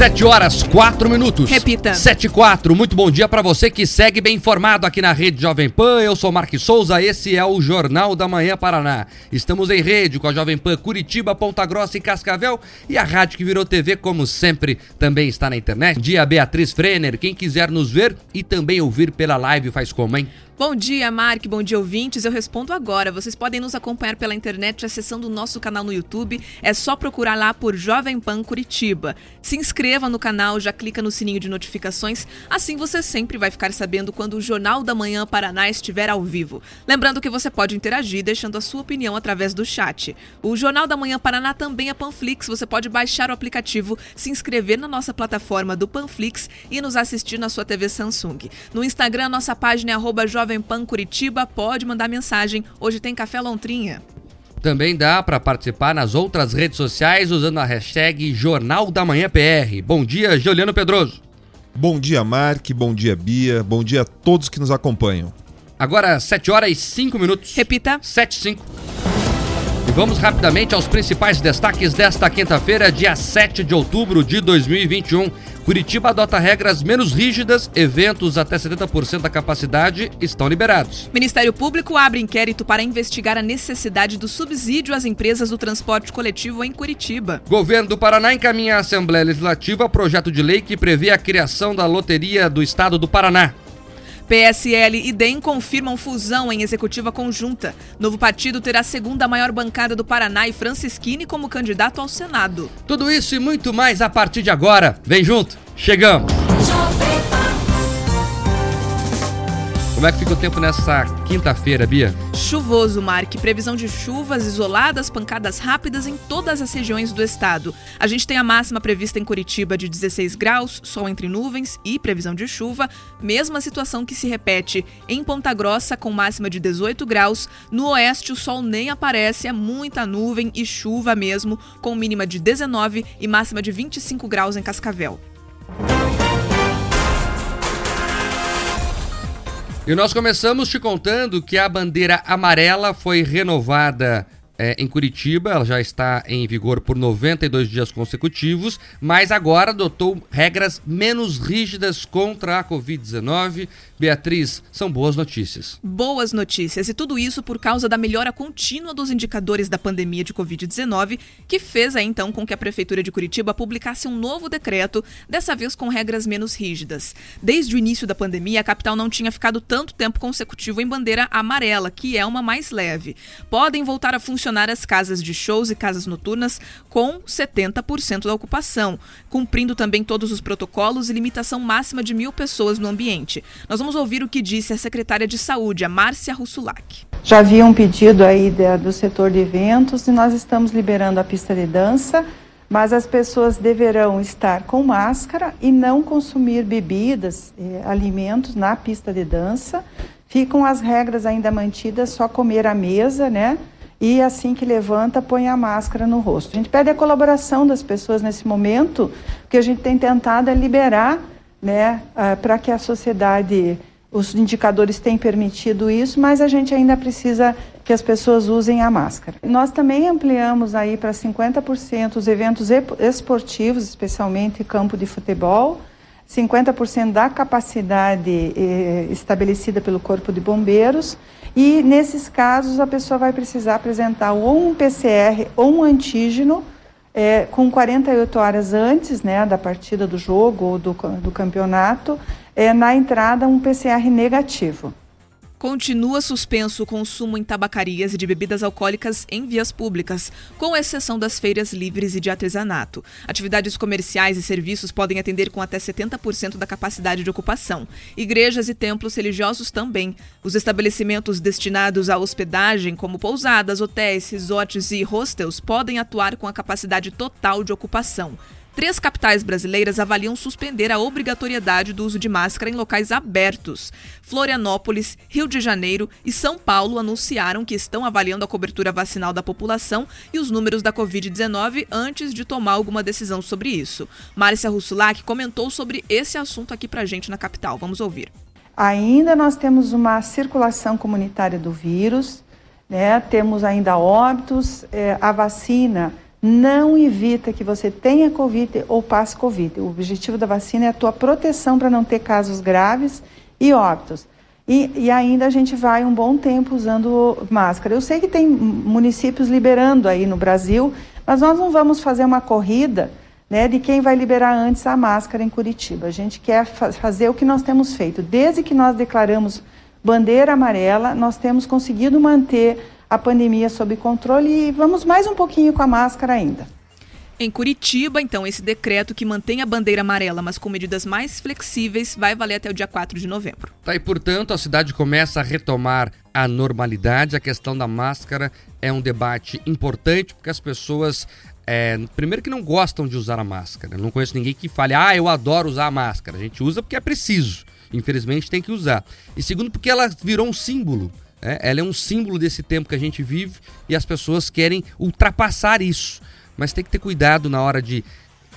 7 horas 4 minutos. Repita. 7 e 4. Muito bom dia para você que segue bem informado aqui na Rede Jovem Pan. Eu sou Marques Souza, esse é o Jornal da Manhã Paraná. Estamos em rede com a Jovem Pan Curitiba, Ponta Grossa e Cascavel e a rádio que virou TV, como sempre, também está na internet. Dia Beatriz Frener. Quem quiser nos ver e também ouvir pela live faz como, hein? Bom dia, Mark. Bom dia, ouvintes. Eu respondo agora. Vocês podem nos acompanhar pela internet acessando o nosso canal no YouTube. É só procurar lá por Jovem Pan Curitiba. Se inscreva no canal, já clica no sininho de notificações. Assim você sempre vai ficar sabendo quando o Jornal da Manhã Paraná estiver ao vivo. Lembrando que você pode interagir deixando a sua opinião através do chat. O Jornal da Manhã Paraná também é Panflix. Você pode baixar o aplicativo, se inscrever na nossa plataforma do Panflix e nos assistir na sua TV Samsung. No Instagram, nossa página é arroba Jovem Pan Curitiba, pode mandar mensagem. Hoje tem Café Lontrinha. Também dá para participar nas outras redes sociais usando a hashtag Jornal da Manhã PR. Bom dia, Juliano Pedroso. Bom dia, Mark. Bom dia, Bia. Bom dia a todos que nos acompanham. Agora, 7 horas e 5 minutos. Repita. 7 e 5. E vamos rapidamente aos principais destaques desta quinta-feira, dia 7 de outubro de 2021. Curitiba adota regras menos rígidas, eventos até 70% da capacidade estão liberados. Ministério Público abre inquérito para investigar a necessidade do subsídio às empresas do transporte coletivo em Curitiba. Governo do Paraná encaminha à Assembleia Legislativa projeto de lei que prevê a criação da Loteria do Estado do Paraná. PSL e DEM confirmam fusão em executiva conjunta. Novo partido terá a segunda maior bancada do Paraná e Francisquini como candidato ao Senado. Tudo isso e muito mais a partir de agora. Vem junto, chegamos! Como é que fica o tempo nessa quinta-feira, Bia? Chuvoso, Mark. Previsão de chuvas isoladas, pancadas rápidas em todas as regiões do estado. A gente tem a máxima prevista em Curitiba de 16 graus, sol entre nuvens e previsão de chuva. Mesma situação que se repete em Ponta Grossa, com máxima de 18 graus. No oeste, o sol nem aparece, é muita nuvem e chuva mesmo, com mínima de 19 e máxima de 25 graus em Cascavel. E nós começamos te contando que a bandeira amarela foi renovada é, em Curitiba, ela já está em vigor por 92 dias consecutivos, mas agora adotou regras menos rígidas contra a Covid-19. Beatriz, são boas notícias. Boas notícias, e tudo isso por causa da melhora contínua dos indicadores da pandemia de Covid-19, que fez aí, então com que a Prefeitura de Curitiba publicasse um novo decreto, dessa vez com regras menos rígidas. Desde o início da pandemia, a capital não tinha ficado tanto tempo consecutivo em bandeira amarela, que é uma mais leve. Podem voltar a funcionar as casas de shows e casas noturnas com 70% da ocupação, cumprindo também todos os protocolos e limitação máxima de mil pessoas no ambiente. Nós vamos ouvir o que disse a secretária de Saúde, a Márcia Russulac. Já havia um pedido aí do setor de eventos e nós estamos liberando a pista de dança mas as pessoas deverão estar com máscara e não consumir bebidas, eh, alimentos na pista de dança. Ficam as regras ainda mantidas, só comer à mesa, né? e assim que levanta, põe a máscara no rosto. A gente pede a colaboração das pessoas nesse momento, porque a gente tem tentado é liberar, né, uh, para que a sociedade, os indicadores têm permitido isso, mas a gente ainda precisa que as pessoas usem a máscara. Nós também ampliamos aí para 50% os eventos esportivos, especialmente campo de futebol, 50% da capacidade eh, estabelecida pelo Corpo de Bombeiros e nesses casos a pessoa vai precisar apresentar ou um PCR ou um antígeno é, com 48 horas antes né, da partida do jogo ou do, do campeonato, é, na entrada um PCR negativo. Continua suspenso o consumo em tabacarias e de bebidas alcoólicas em vias públicas, com exceção das feiras livres e de artesanato. Atividades comerciais e serviços podem atender com até 70% da capacidade de ocupação. Igrejas e templos religiosos também. Os estabelecimentos destinados à hospedagem, como pousadas, hotéis, resorts e hostels, podem atuar com a capacidade total de ocupação. Três capitais brasileiras avaliam suspender a obrigatoriedade do uso de máscara em locais abertos. Florianópolis, Rio de Janeiro e São Paulo anunciaram que estão avaliando a cobertura vacinal da população e os números da Covid-19 antes de tomar alguma decisão sobre isso. Márcia Russulac comentou sobre esse assunto aqui pra gente na capital. Vamos ouvir. Ainda nós temos uma circulação comunitária do vírus, né? temos ainda óbitos, é, a vacina não evita que você tenha Covid ou passe Covid. O objetivo da vacina é a tua proteção para não ter casos graves e óbitos. E, e, ainda a gente vai um bom tempo usando máscara. Eu sei que tem municípios liberando aí no Brasil, mas nós não vamos fazer uma corrida né, de quem vai liberar antes a máscara em Curitiba. A gente quer fa fazer o que nós temos feito. Desde que nós declaramos bandeira amarela, nós temos conseguido manter a pandemia sob controle e vamos mais um pouquinho com a máscara ainda. Em Curitiba, então, esse decreto que mantém a bandeira amarela, mas com medidas mais flexíveis, vai valer até o dia 4 de novembro. Tá, e portanto, a cidade começa a retomar a normalidade. A questão da máscara é um debate importante, porque as pessoas é, primeiro que não gostam de usar a máscara. Eu não conheço ninguém que fale, ah, eu adoro usar a máscara. A gente usa porque é preciso. Infelizmente tem que usar. E segundo, porque ela virou um símbolo. Né? Ela é um símbolo desse tempo que a gente vive e as pessoas querem ultrapassar isso. Mas tem que ter cuidado na hora de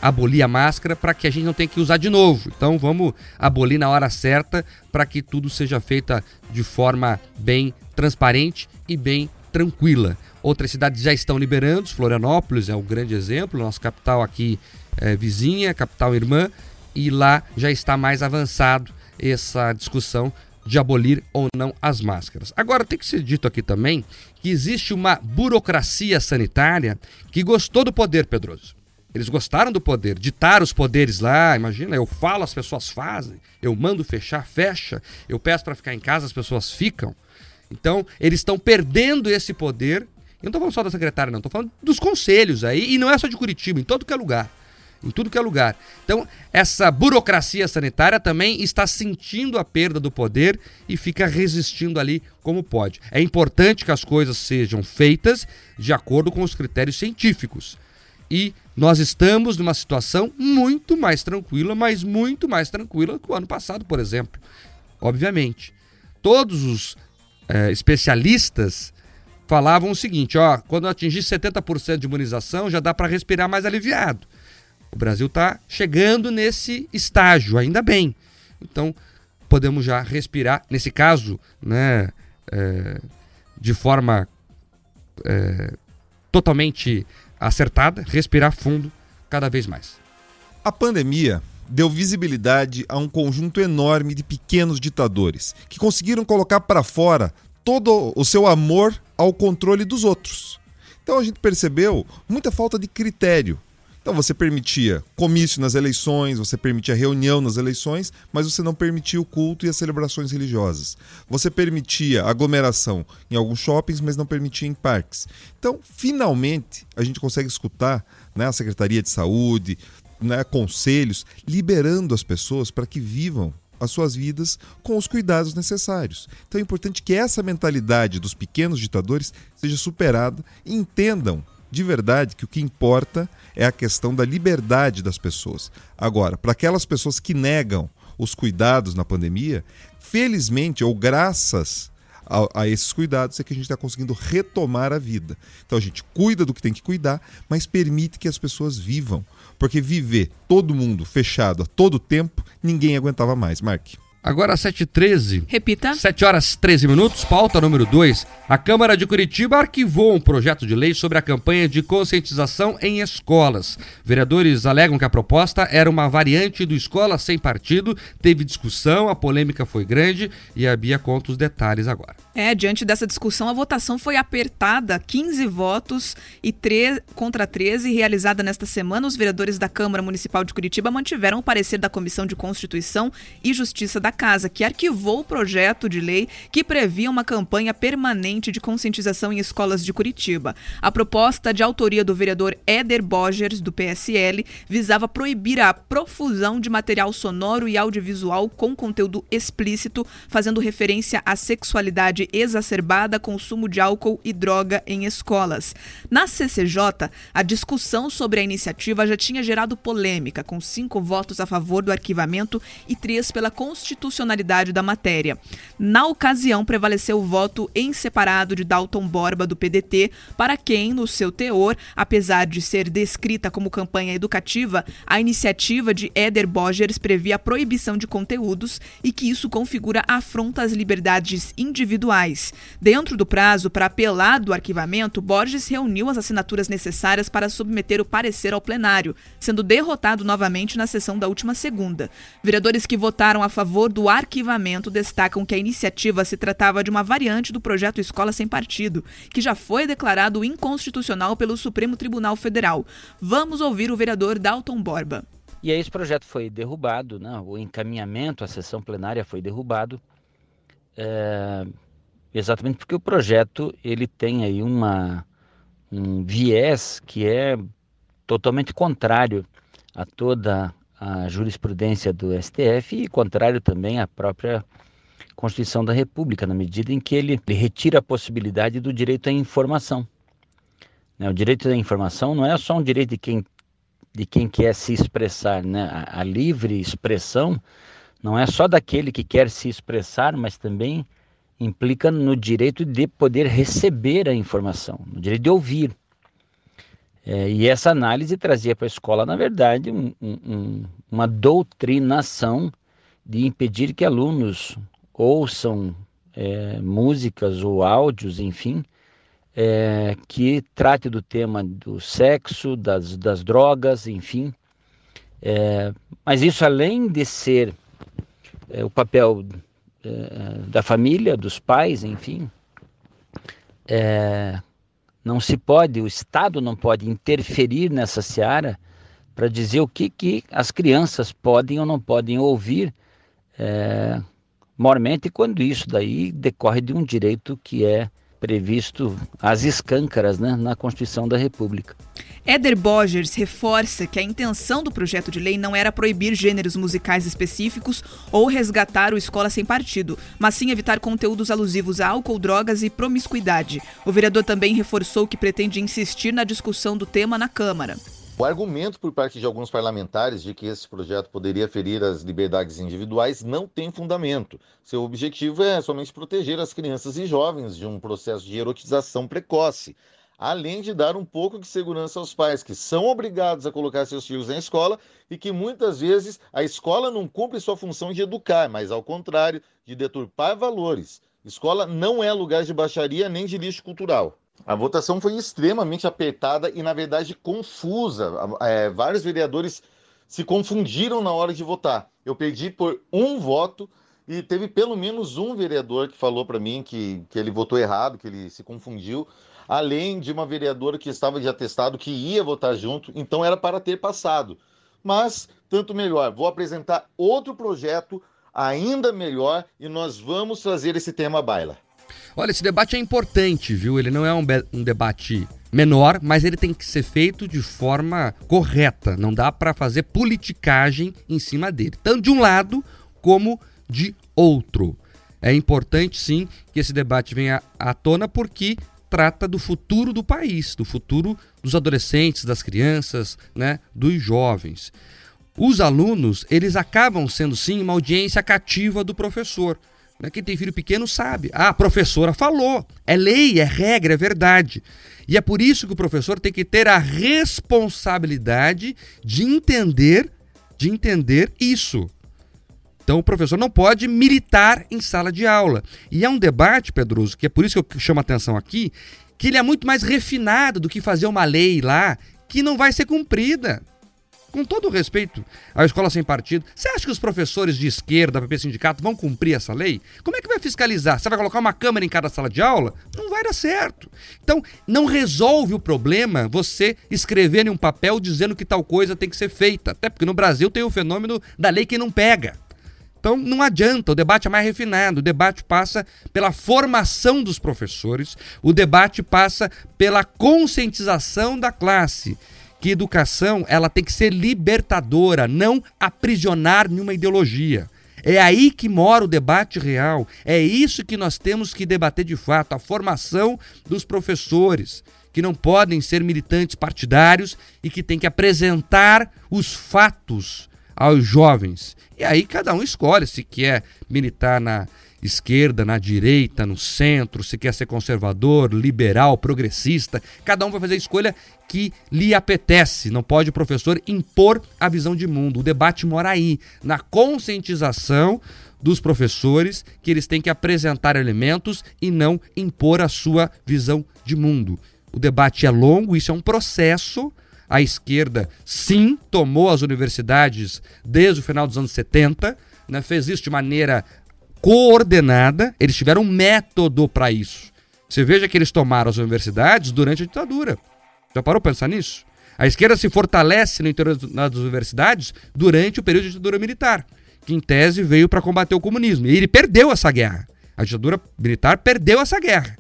abolir a máscara para que a gente não tenha que usar de novo. Então vamos abolir na hora certa para que tudo seja feito de forma bem transparente e bem tranquila. Outras cidades já estão liberando, Florianópolis é um grande exemplo, nossa capital aqui é, vizinha, capital irmã, e lá já está mais avançado essa discussão de abolir ou não as máscaras. Agora, tem que ser dito aqui também que existe uma burocracia sanitária que gostou do poder, Pedroso. Eles gostaram do poder, ditar os poderes lá. Imagina, eu falo, as pessoas fazem. Eu mando fechar, fecha. Eu peço para ficar em casa, as pessoas ficam. Então, eles estão perdendo esse poder eu não estou falando só da secretária, não. Estou falando dos conselhos aí. E não é só de Curitiba, em todo que é lugar. Em tudo que é lugar. Então, essa burocracia sanitária também está sentindo a perda do poder e fica resistindo ali como pode. É importante que as coisas sejam feitas de acordo com os critérios científicos. E nós estamos numa situação muito mais tranquila, mas muito mais tranquila que o ano passado, por exemplo. Obviamente. Todos os é, especialistas falavam o seguinte: ó, quando atingir 70% de imunização já dá para respirar mais aliviado. O Brasil está chegando nesse estágio, ainda bem. Então podemos já respirar, nesse caso, né, é, de forma é, totalmente acertada, respirar fundo cada vez mais. A pandemia deu visibilidade a um conjunto enorme de pequenos ditadores que conseguiram colocar para fora todo o seu amor ao controle dos outros. Então a gente percebeu muita falta de critério. Então você permitia comício nas eleições, você permitia reunião nas eleições, mas você não permitia o culto e as celebrações religiosas. Você permitia aglomeração em alguns shoppings, mas não permitia em parques. Então, finalmente, a gente consegue escutar né, a Secretaria de Saúde, né, conselhos, liberando as pessoas para que vivam as suas vidas com os cuidados necessários. Então é importante que essa mentalidade dos pequenos ditadores seja superada e entendam de verdade que o que importa é a questão da liberdade das pessoas. Agora, para aquelas pessoas que negam os cuidados na pandemia, felizmente ou graças a, a, esses cuidados é que a gente está conseguindo retomar a vida. Então a gente cuida do que tem que cuidar, mas permite que as pessoas vivam. Porque viver todo mundo fechado a todo tempo, ninguém aguentava mais, Mark. Agora 7h13. Repita. 7 horas 13 minutos, pauta número 2. A Câmara de Curitiba arquivou um projeto de lei sobre a campanha de conscientização em escolas. Vereadores alegam que a proposta era uma variante do Escola Sem Partido, teve discussão, a polêmica foi grande e a Bia conta os detalhes agora. É, diante dessa discussão, a votação foi apertada, 15 votos e 3 contra 13, realizada nesta semana. Os vereadores da Câmara Municipal de Curitiba mantiveram o parecer da Comissão de Constituição e Justiça da Casa, que arquivou o projeto de lei que previa uma campanha permanente de conscientização em escolas de Curitiba. A proposta de autoria do vereador Éder Bogers, do PSL, visava proibir a profusão de material sonoro e audiovisual com conteúdo explícito, fazendo referência à sexualidade de exacerbada consumo de álcool e droga em escolas. Na CCJ, a discussão sobre a iniciativa já tinha gerado polêmica, com cinco votos a favor do arquivamento e três pela constitucionalidade da matéria. Na ocasião, prevaleceu o voto em separado de Dalton Borba, do PDT, para quem, no seu teor, apesar de ser descrita como campanha educativa, a iniciativa de Éder Bogers previa a proibição de conteúdos e que isso configura afronta às liberdades individuais. Dentro do prazo para apelar do arquivamento, Borges reuniu as assinaturas necessárias para submeter o parecer ao plenário, sendo derrotado novamente na sessão da última segunda. Vereadores que votaram a favor do arquivamento destacam que a iniciativa se tratava de uma variante do projeto Escola Sem Partido, que já foi declarado inconstitucional pelo Supremo Tribunal Federal. Vamos ouvir o vereador Dalton Borba. E aí esse projeto foi derrubado, né? o encaminhamento à sessão plenária foi derrubado, é, exatamente porque o projeto ele tem aí uma, um viés que é totalmente contrário a toda a jurisprudência do STF e contrário também à própria Constituição da República, na medida em que ele, ele retira a possibilidade do direito à informação. Né? O direito à informação não é só um direito de quem de quem quer se expressar, né? A, a, livre expressão não é só daquele que quer se expressar, mas também implica no direito de poder receber a informação, no direito de ouvir. É, e essa análise trazia para a escola, na verdade, um, um, uma doutrinação de impedir que alunos ouçam é, músicas ou áudios, enfim, é, que trate do tema do sexo, das, das drogas, enfim. É, mas isso, além de ser é, o papel da família, dos pais, enfim, é, não se pode, o Estado não pode interferir nessa seara para dizer o que, que as crianças podem ou não podem ouvir, é, mormente quando isso daí decorre de um direito que é previsto às escâncaras né, na Constituição da República. Éder Bogers reforça que a intenção do projeto de lei não era proibir gêneros musicais específicos ou resgatar o escola sem partido, mas sim evitar conteúdos alusivos a álcool, drogas e promiscuidade. O vereador também reforçou que pretende insistir na discussão do tema na Câmara. O argumento por parte de alguns parlamentares de que esse projeto poderia ferir as liberdades individuais não tem fundamento. Seu objetivo é somente proteger as crianças e jovens de um processo de erotização precoce, além de dar um pouco de segurança aos pais que são obrigados a colocar seus filhos na escola e que muitas vezes a escola não cumpre sua função de educar, mas ao contrário, de deturpar valores. Escola não é lugar de baixaria nem de lixo cultural. A votação foi extremamente apertada e, na verdade, confusa. É, vários vereadores se confundiram na hora de votar. Eu perdi por um voto e teve pelo menos um vereador que falou para mim que, que ele votou errado, que ele se confundiu, além de uma vereadora que estava de atestado que ia votar junto, então era para ter passado. Mas, tanto melhor, vou apresentar outro projeto ainda melhor e nós vamos trazer esse tema à baila. Olha, esse debate é importante, viu? Ele não é um, um debate menor, mas ele tem que ser feito de forma correta. Não dá para fazer politicagem em cima dele, tanto de um lado como de outro. É importante, sim, que esse debate venha à tona porque trata do futuro do país, do futuro dos adolescentes, das crianças, né, dos jovens. Os alunos, eles acabam sendo sim uma audiência cativa do professor. Né? Quem tem filho pequeno sabe. Ah, a professora falou. É lei, é regra, é verdade. E é por isso que o professor tem que ter a responsabilidade de entender, de entender isso. Então o professor não pode militar em sala de aula. E é um debate, Pedroso, que é por isso que eu chamo a atenção aqui, que ele é muito mais refinado do que fazer uma lei lá que não vai ser cumprida com todo o respeito à escola sem partido, você acha que os professores de esquerda, PP Sindicato, vão cumprir essa lei? Como é que vai fiscalizar? Você vai colocar uma câmera em cada sala de aula? Não vai dar certo. Então, não resolve o problema você escrever em um papel dizendo que tal coisa tem que ser feita. Até porque no Brasil tem o fenômeno da lei que não pega. Então não adianta, o debate é mais refinado, o debate passa pela formação dos professores, o debate passa pela conscientização da classe que educação ela tem que ser libertadora, não aprisionar nenhuma ideologia. É aí que mora o debate real. É isso que nós temos que debater de fato: a formação dos professores, que não podem ser militantes partidários e que têm que apresentar os fatos aos jovens. E aí cada um escolhe se quer militar na esquerda, na direita, no centro, se quer ser conservador, liberal, progressista. Cada um vai fazer a escolha que lhe apetece. Não pode o professor impor a visão de mundo. O debate mora aí, na conscientização dos professores que eles têm que apresentar elementos e não impor a sua visão de mundo. O debate é longo, isso é um processo. A esquerda, sim, tomou as universidades desde o final dos anos 70, né, fez isso de maneira coordenada, eles tiveram um método para isso. Você veja que eles tomaram as universidades durante a ditadura. Já parou para pensar nisso? A esquerda se fortalece no interior das universidades durante o período de ditadura militar, que em tese veio para combater o comunismo. E ele perdeu essa guerra. A ditadura militar perdeu essa guerra.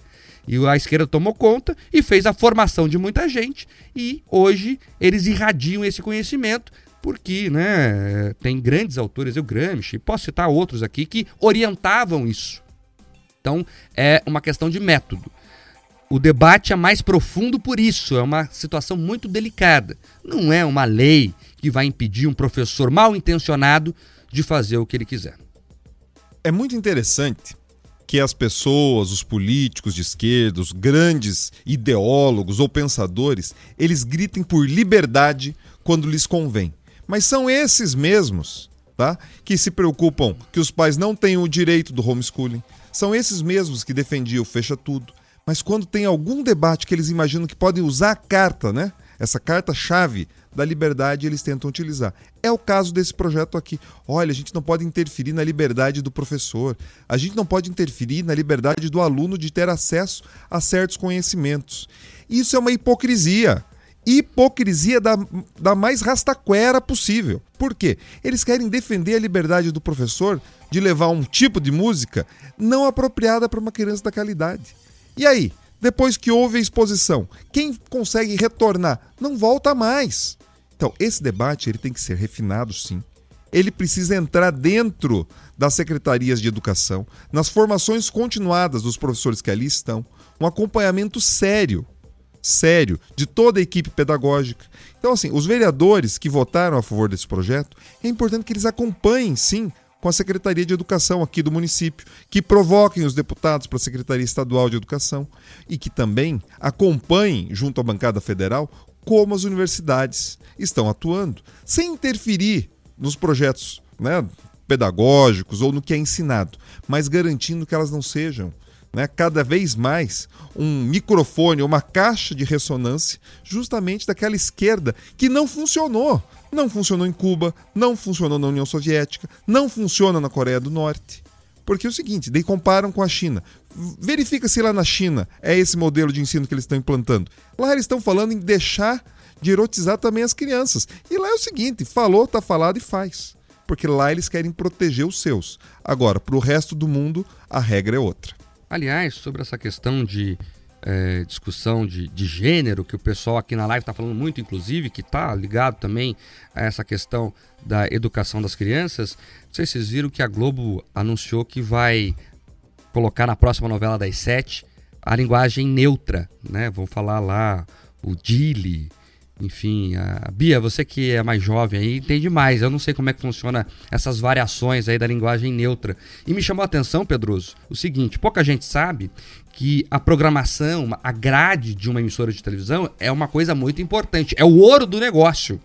E a esquerda tomou conta e fez a formação de muita gente. E hoje eles irradiam esse conhecimento porque né, tem grandes autores, eu Gramsci, posso citar outros aqui, que orientavam isso. Então é uma questão de método. O debate é mais profundo por isso, é uma situação muito delicada. Não é uma lei que vai impedir um professor mal intencionado de fazer o que ele quiser. É muito interessante que as pessoas, os políticos de esquerda, os grandes ideólogos ou pensadores, eles gritem por liberdade quando lhes convém. Mas são esses mesmos tá? que se preocupam que os pais não tenham o direito do homeschooling. São esses mesmos que defendiam fecha tudo. Mas quando tem algum debate que eles imaginam que podem usar a carta, né? Essa carta-chave da liberdade eles tentam utilizar. É o caso desse projeto aqui. Olha, a gente não pode interferir na liberdade do professor, a gente não pode interferir na liberdade do aluno de ter acesso a certos conhecimentos. Isso é uma hipocrisia hipocrisia da, da mais rastaquera possível. Por quê? Eles querem defender a liberdade do professor de levar um tipo de música não apropriada para uma criança daquela idade. E aí, depois que houve a exposição, quem consegue retornar não volta mais. Então, esse debate ele tem que ser refinado, sim. Ele precisa entrar dentro das secretarias de educação, nas formações continuadas dos professores que ali estão, um acompanhamento sério sério de toda a equipe pedagógica. Então, assim, os vereadores que votaram a favor desse projeto, é importante que eles acompanhem, sim, com a Secretaria de Educação aqui do município, que provoquem os deputados para a Secretaria Estadual de Educação e que também acompanhem, junto à bancada federal, como as universidades estão atuando, sem interferir nos projetos né, pedagógicos ou no que é ensinado, mas garantindo que elas não sejam né, cada vez mais um microfone, uma caixa de ressonância, justamente daquela esquerda que não funcionou. Não funcionou em Cuba, não funcionou na União Soviética, não funciona na Coreia do Norte. Porque é o seguinte, daí comparam com a China. Verifica se lá na China é esse modelo de ensino que eles estão implantando. Lá eles estão falando em deixar de erotizar também as crianças. E lá é o seguinte, falou, tá falado e faz. Porque lá eles querem proteger os seus. Agora, para o resto do mundo, a regra é outra. Aliás, sobre essa questão de é, discussão de, de gênero, que o pessoal aqui na live está falando muito, inclusive, que está ligado também a essa questão da educação das crianças. Não sei se vocês viram que a Globo anunciou que vai colocar na próxima novela das sete a linguagem neutra, né? Vão falar lá o Dili, enfim, a Bia, você que é mais jovem aí, entende mais. Eu não sei como é que funciona essas variações aí da linguagem neutra. E me chamou a atenção, Pedroso, o seguinte: pouca gente sabe que a programação, a grade de uma emissora de televisão é uma coisa muito importante. É o ouro do negócio.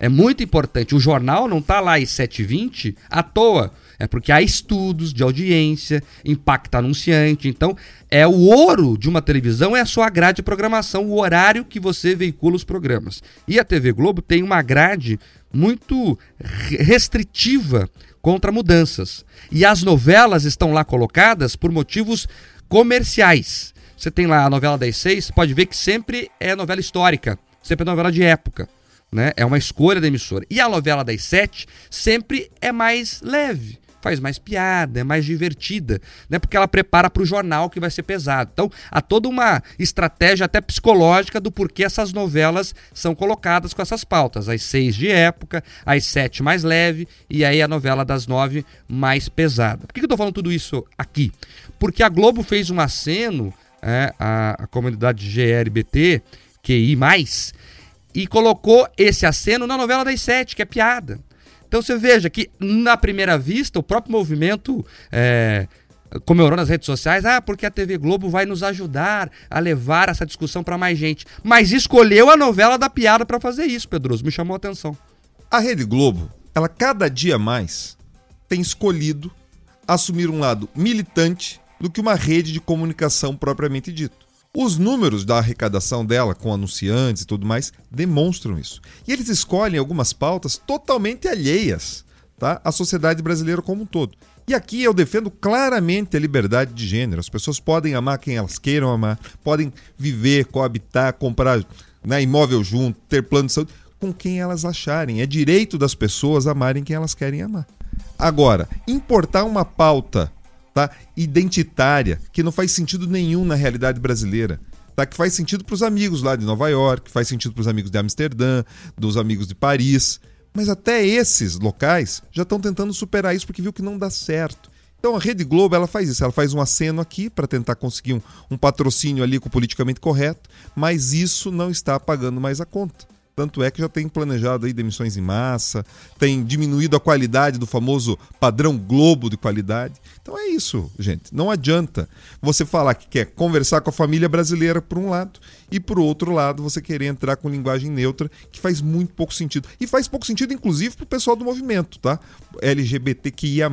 É muito importante. O jornal não está lá às 7h20 à toa. É porque há estudos de audiência, impacta anunciante. Então, é o ouro de uma televisão é a sua grade de programação, o horário que você veicula os programas. E a TV Globo tem uma grade muito restritiva contra mudanças. E as novelas estão lá colocadas por motivos comerciais. Você tem lá a novela das seis, pode ver que sempre é novela histórica, sempre é novela de época. Né? É uma escolha da emissora. E a novela das sete sempre é mais leve faz mais piada, é mais divertida, né? Porque ela prepara para o jornal que vai ser pesado. Então, há toda uma estratégia até psicológica do porquê essas novelas são colocadas com essas pautas. As seis de época, as sete mais leve e aí a novela das nove mais pesada. Por que eu estou falando tudo isso aqui? Porque a Globo fez um aceno, é, a, a comunidade GLBT, QI+, e colocou esse aceno na novela das sete, que é piada. Então você veja que, na primeira vista, o próprio movimento é, comemorou nas redes sociais, ah, porque a TV Globo vai nos ajudar a levar essa discussão para mais gente. Mas escolheu a novela da piada para fazer isso, Pedroso, me chamou a atenção. A Rede Globo, ela cada dia mais tem escolhido assumir um lado militante do que uma rede de comunicação propriamente dito. Os números da arrecadação dela, com anunciantes e tudo mais, demonstram isso. E eles escolhem algumas pautas totalmente alheias tá, à sociedade brasileira como um todo. E aqui eu defendo claramente a liberdade de gênero. As pessoas podem amar quem elas queiram amar, podem viver, coabitar, comprar né, imóvel junto, ter plano de saúde, com quem elas acharem. É direito das pessoas amarem quem elas querem amar. Agora, importar uma pauta tá? identitária, que não faz sentido nenhum na realidade brasileira. Tá? Que faz sentido para os amigos lá de Nova York, faz sentido para os amigos de Amsterdã, dos amigos de Paris. Mas até esses locais já estão tentando superar isso porque viu que não dá certo. Então a Rede Globo ela faz isso, ela faz um aceno aqui para tentar conseguir um, um patrocínio ali com o politicamente correto, mas isso não está pagando mais a conta. Tanto é que já tem planejado aí demissões em massa, tem diminuído a qualidade do famoso padrão Globo de qualidade. Então é isso, gente. Não adianta você falar que quer conversar com a família brasileira por um lado e por outro lado você querer entrar com linguagem neutra, que faz muito pouco sentido. E faz pouco sentido, inclusive, para o pessoal do movimento, tá? LGBTQIA.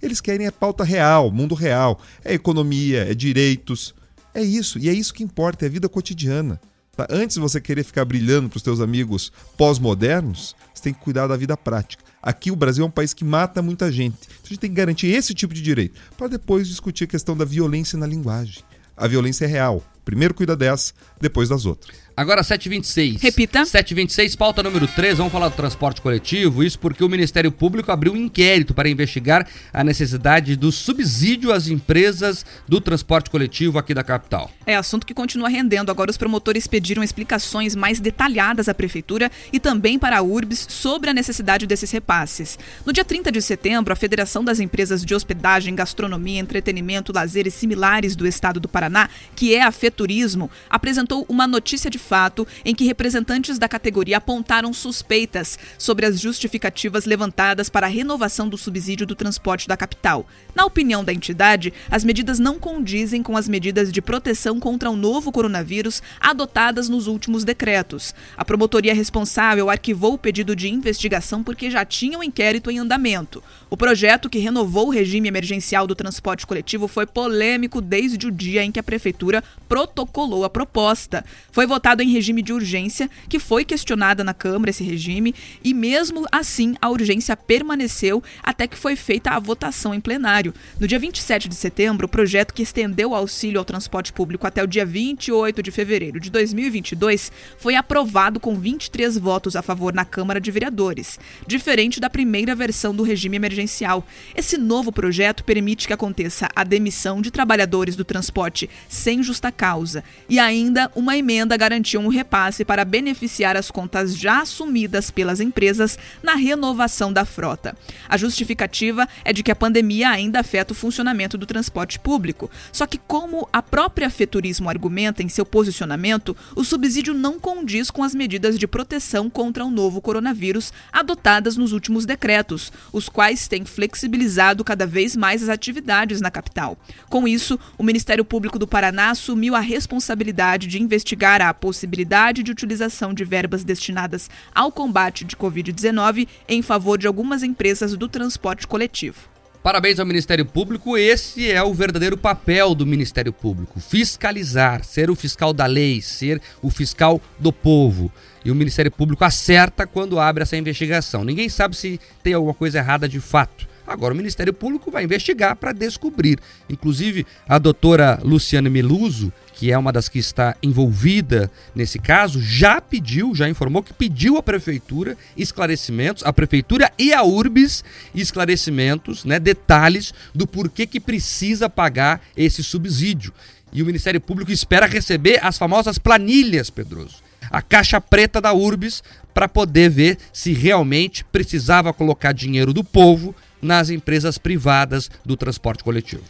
Eles querem a pauta real, mundo real. É economia, é direitos. É isso. E é isso que importa, é a vida cotidiana. Tá? Antes de você querer ficar brilhando para os teus amigos pós-modernos, você tem que cuidar da vida prática. Aqui o Brasil é um país que mata muita gente. Então a gente tem que garantir esse tipo de direito para depois discutir a questão da violência na linguagem. A violência é real. Primeiro cuida dessa, depois das outras. Agora 726. Repita. 726, pauta número 3, vamos falar do transporte coletivo. Isso porque o Ministério Público abriu um inquérito para investigar a necessidade do subsídio às empresas do transporte coletivo aqui da capital. É assunto que continua rendendo. Agora os promotores pediram explicações mais detalhadas à prefeitura e também para a URBS sobre a necessidade desses repasses. No dia 30 de setembro, a Federação das Empresas de Hospedagem, Gastronomia, Entretenimento, Lazer e Similares do Estado do Paraná, que é a FETurismo, apresentou uma notícia de fato em que representantes da categoria apontaram suspeitas sobre as justificativas levantadas para a renovação do subsídio do transporte da capital. Na opinião da entidade, as medidas não condizem com as medidas de proteção contra o novo coronavírus adotadas nos últimos decretos. A promotoria responsável arquivou o pedido de investigação porque já tinha um inquérito em andamento. O projeto que renovou o regime emergencial do transporte coletivo foi polêmico desde o dia em que a prefeitura protocolou a proposta. Foi votado em regime de urgência, que foi questionada na Câmara esse regime, e mesmo assim a urgência permaneceu até que foi feita a votação em plenário. No dia 27 de setembro, o projeto que estendeu o auxílio ao transporte público até o dia 28 de fevereiro de 2022 foi aprovado com 23 votos a favor na Câmara de Vereadores, diferente da primeira versão do regime emergencial. Esse novo projeto permite que aconteça a demissão de trabalhadores do transporte sem justa causa e ainda uma emenda garantindo um repasse para beneficiar as contas já assumidas pelas empresas na renovação da frota. A justificativa é de que a pandemia ainda afeta o funcionamento do transporte público. Só que, como a própria Feturismo argumenta em seu posicionamento, o subsídio não condiz com as medidas de proteção contra o novo coronavírus adotadas nos últimos decretos, os quais têm flexibilizado cada vez mais as atividades na capital. Com isso, o Ministério Público do Paraná assumiu a responsabilidade de investigar a possibilidade de utilização de verbas destinadas ao combate de Covid-19 em favor de algumas empresas do transporte coletivo. Parabéns ao Ministério Público. Esse é o verdadeiro papel do Ministério Público: fiscalizar, ser o fiscal da lei, ser o fiscal do povo. E o Ministério Público acerta quando abre essa investigação. Ninguém sabe se tem alguma coisa errada de fato Agora o Ministério Público vai investigar para descobrir. Inclusive, a doutora Luciana Meluso, que é uma das que está envolvida nesse caso, já pediu, já informou que pediu à prefeitura esclarecimentos, a prefeitura e a URBS esclarecimentos, né, detalhes do porquê que precisa pagar esse subsídio. E o Ministério Público espera receber as famosas planilhas, Pedroso. A caixa preta da URBS para poder ver se realmente precisava colocar dinheiro do povo nas empresas privadas do transporte coletivo.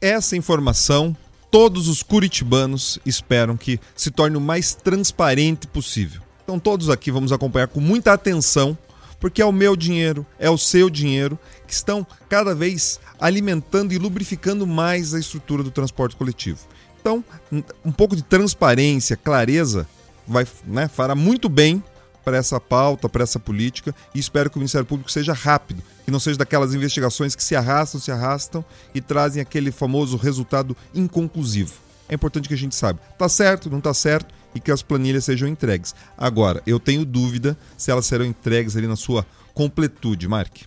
Essa informação todos os curitibanos esperam que se torne o mais transparente possível. Então todos aqui vamos acompanhar com muita atenção, porque é o meu dinheiro, é o seu dinheiro que estão cada vez alimentando e lubrificando mais a estrutura do transporte coletivo. Então, um pouco de transparência, clareza, vai, né, fará muito bem para essa pauta, para essa política, e espero que o Ministério Público seja rápido, que não seja daquelas investigações que se arrastam, se arrastam e trazem aquele famoso resultado inconclusivo. É importante que a gente saiba, tá certo, não tá certo, e que as planilhas sejam entregues. Agora, eu tenho dúvida se elas serão entregues ali na sua completude, Mark.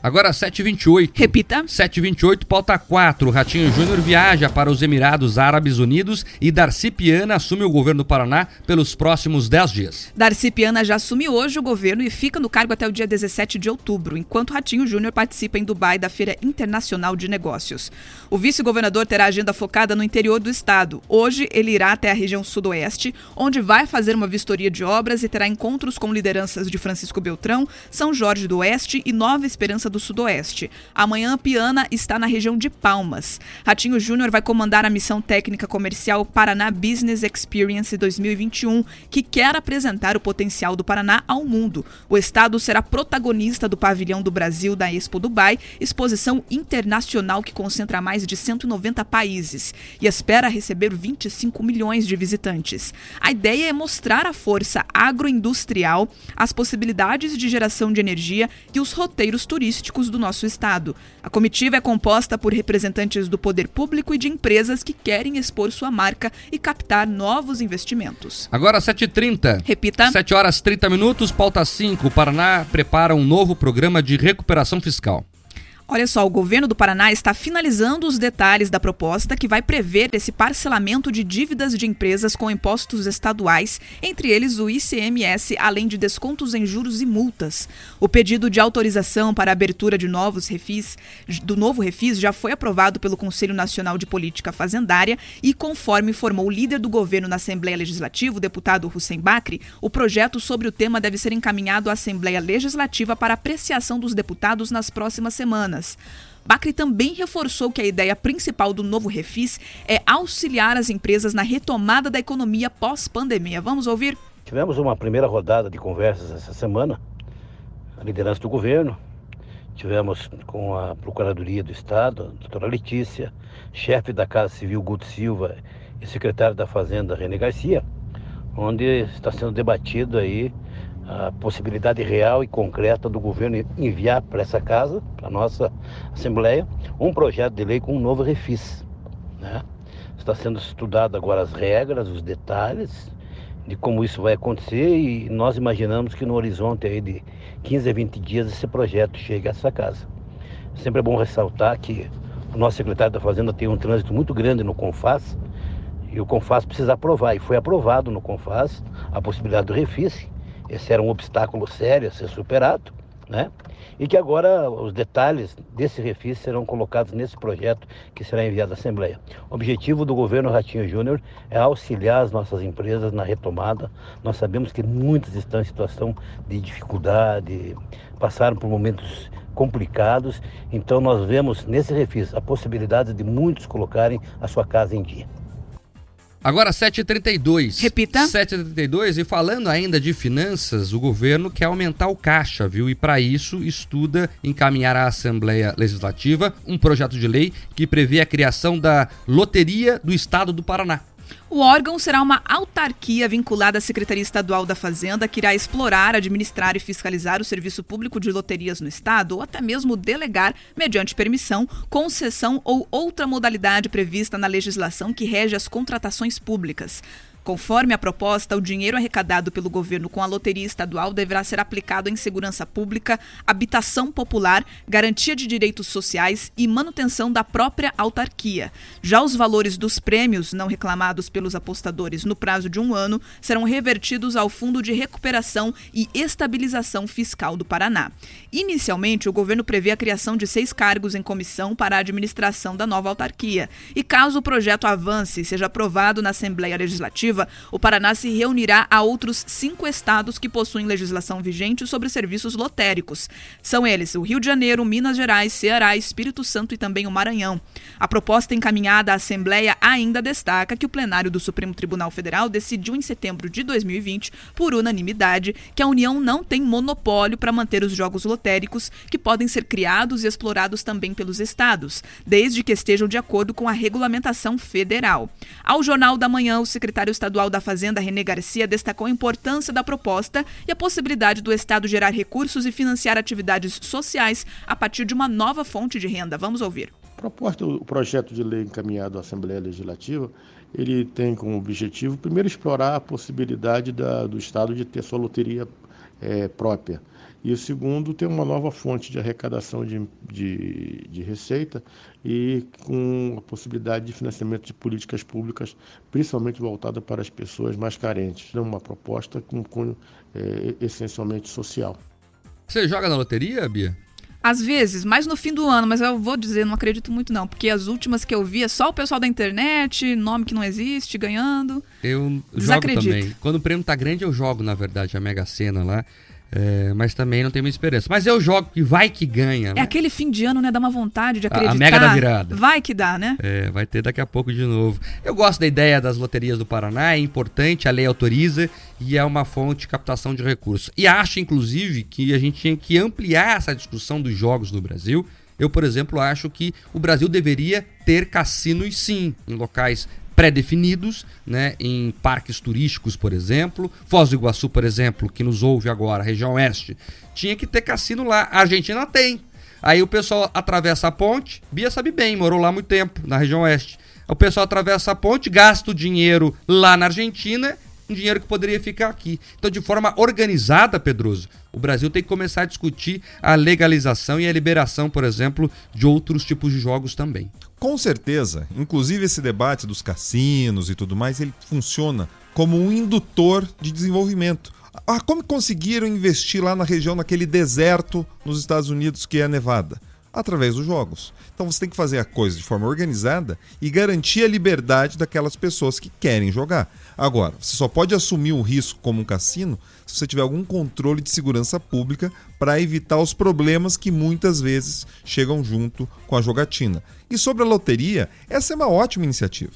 Agora 7h28. Repita. 7h28, pauta 4. Ratinho Júnior viaja para os Emirados Árabes Unidos e Darcy Piana assume o governo do Paraná pelos próximos 10 dias. Darcy Piana já assume hoje o governo e fica no cargo até o dia 17 de outubro, enquanto Ratinho Júnior participa em Dubai da Feira Internacional de Negócios. O vice-governador terá agenda focada no interior do estado. Hoje ele irá até a região sudoeste, onde vai fazer uma vistoria de obras e terá encontros com lideranças de Francisco Beltrão, São Jorge do Oeste e Nova Esperança do Sudoeste. Amanhã, Piana está na região de Palmas. Ratinho Júnior vai comandar a missão técnica comercial Paraná Business Experience 2021, que quer apresentar o potencial do Paraná ao mundo. O estado será protagonista do pavilhão do Brasil da Expo Dubai, exposição internacional que concentra mais de 190 países e espera receber 25 milhões de visitantes. A ideia é mostrar a força agroindustrial, as possibilidades de geração de energia e os roteiros turísticos turísticos do nosso estado. A comitiva é composta por representantes do poder público e de empresas que querem expor sua marca e captar novos investimentos. Agora 7h30. Repita. 7 horas 30 minutos, pauta 5. O Paraná prepara um novo programa de recuperação fiscal. Olha só, o governo do Paraná está finalizando os detalhes da proposta que vai prever esse parcelamento de dívidas de empresas com impostos estaduais, entre eles o ICMS, além de descontos em juros e multas. O pedido de autorização para a abertura de novos refis, do novo refis já foi aprovado pelo Conselho Nacional de Política Fazendária e, conforme informou o líder do governo na Assembleia Legislativa, o deputado Hussein Bakri, o projeto sobre o tema deve ser encaminhado à Assembleia Legislativa para apreciação dos deputados nas próximas semanas Bacri também reforçou que a ideia principal do novo refis é auxiliar as empresas na retomada da economia pós-pandemia. Vamos ouvir? Tivemos uma primeira rodada de conversas essa semana, a liderança do governo. Tivemos com a Procuradoria do Estado, a doutora Letícia, chefe da Casa Civil Guto Silva e secretário da Fazenda René Garcia, onde está sendo debatido aí a possibilidade real e concreta do governo enviar para essa casa, para a nossa Assembleia, um projeto de lei com um novo refis. Né? Está sendo estudado agora as regras, os detalhes de como isso vai acontecer e nós imaginamos que no horizonte aí de 15 a 20 dias esse projeto chegue a essa casa. Sempre é bom ressaltar que o nosso secretário da Fazenda tem um trânsito muito grande no CONFAS e o CONFAS precisa aprovar e foi aprovado no CONFAS a possibilidade do refis esse era um obstáculo sério a ser superado, né? E que agora os detalhes desse refis serão colocados nesse projeto que será enviado à Assembleia. O objetivo do governo Ratinho Júnior é auxiliar as nossas empresas na retomada. Nós sabemos que muitas estão em situação de dificuldade, passaram por momentos complicados, então nós vemos nesse refis a possibilidade de muitos colocarem a sua casa em dia. Agora 7h32. Repita. 7h32 e falando ainda de finanças, o governo quer aumentar o caixa, viu? E para isso estuda encaminhar à Assembleia Legislativa um projeto de lei que prevê a criação da Loteria do Estado do Paraná. O órgão será uma autarquia vinculada à Secretaria Estadual da Fazenda, que irá explorar, administrar e fiscalizar o serviço público de loterias no Estado, ou até mesmo delegar, mediante permissão, concessão ou outra modalidade prevista na legislação que rege as contratações públicas. Conforme a proposta, o dinheiro arrecadado pelo governo com a loteria estadual deverá ser aplicado em segurança pública, habitação popular, garantia de direitos sociais e manutenção da própria autarquia. Já os valores dos prêmios não reclamados pelos apostadores no prazo de um ano serão revertidos ao Fundo de Recuperação e Estabilização Fiscal do Paraná. Inicialmente, o governo prevê a criação de seis cargos em comissão para a administração da nova autarquia. E caso o projeto avance e seja aprovado na Assembleia Legislativa, o Paraná se reunirá a outros cinco estados que possuem legislação vigente sobre serviços lotéricos. São eles o Rio de Janeiro, Minas Gerais, Ceará, Espírito Santo e também o Maranhão. A proposta encaminhada à Assembleia ainda destaca que o plenário do Supremo Tribunal Federal decidiu em setembro de 2020, por unanimidade, que a União não tem monopólio para manter os jogos lotéricos, que podem ser criados e explorados também pelos estados, desde que estejam de acordo com a regulamentação federal. Ao Jornal da Manhã, o secretário estadual da Fazenda, René Garcia, destacou a importância da proposta e a possibilidade do Estado gerar recursos e financiar atividades sociais a partir de uma nova fonte de renda. Vamos ouvir. Proposta, o projeto de lei encaminhado à Assembleia Legislativa, ele tem como objetivo, primeiro, explorar a possibilidade da, do Estado de ter sua loteria é, própria. E o segundo, ter uma nova fonte de arrecadação de, de, de, receita e com a possibilidade de financiamento de políticas públicas, principalmente voltada para as pessoas mais carentes. É uma proposta com cunho é, essencialmente social. Você joga na loteria, Bia? Às vezes, mais no fim do ano, mas eu vou dizer, não acredito muito não, porque as últimas que eu vi é só o pessoal da internet, nome que não existe, ganhando. Eu jogo também. Quando o prêmio tá grande, eu jogo, na verdade, a Mega Sena lá. É, mas também não tenho muita esperança. Mas eu jogo que vai que ganha. Né? É aquele fim de ano, né? Dá uma vontade de acreditar. A, a mega da virada. Vai que dá, né? É, vai ter daqui a pouco de novo. Eu gosto da ideia das loterias do Paraná, é importante, a lei autoriza e é uma fonte de captação de recursos. E acho, inclusive, que a gente tinha que ampliar essa discussão dos jogos no Brasil. Eu, por exemplo, acho que o Brasil deveria ter cassinos sim, em locais pré-definidos, né, em parques turísticos, por exemplo. Foz do Iguaçu, por exemplo, que nos ouve agora, região oeste, tinha que ter cassino lá. A Argentina tem. Aí o pessoal atravessa a ponte, Bia sabe bem, morou lá muito tempo, na região oeste. O pessoal atravessa a ponte, gasta o dinheiro lá na Argentina um dinheiro que poderia ficar aqui. Então, de forma organizada, Pedroso, o Brasil tem que começar a discutir a legalização e a liberação, por exemplo, de outros tipos de jogos também. Com certeza, inclusive esse debate dos cassinos e tudo mais, ele funciona como um indutor de desenvolvimento. Ah, como conseguiram investir lá na região, naquele deserto nos Estados Unidos que é a Nevada? Através dos jogos. Então você tem que fazer a coisa de forma organizada e garantir a liberdade daquelas pessoas que querem jogar. Agora, você só pode assumir o risco como um cassino se você tiver algum controle de segurança pública para evitar os problemas que muitas vezes chegam junto com a jogatina. E sobre a loteria, essa é uma ótima iniciativa.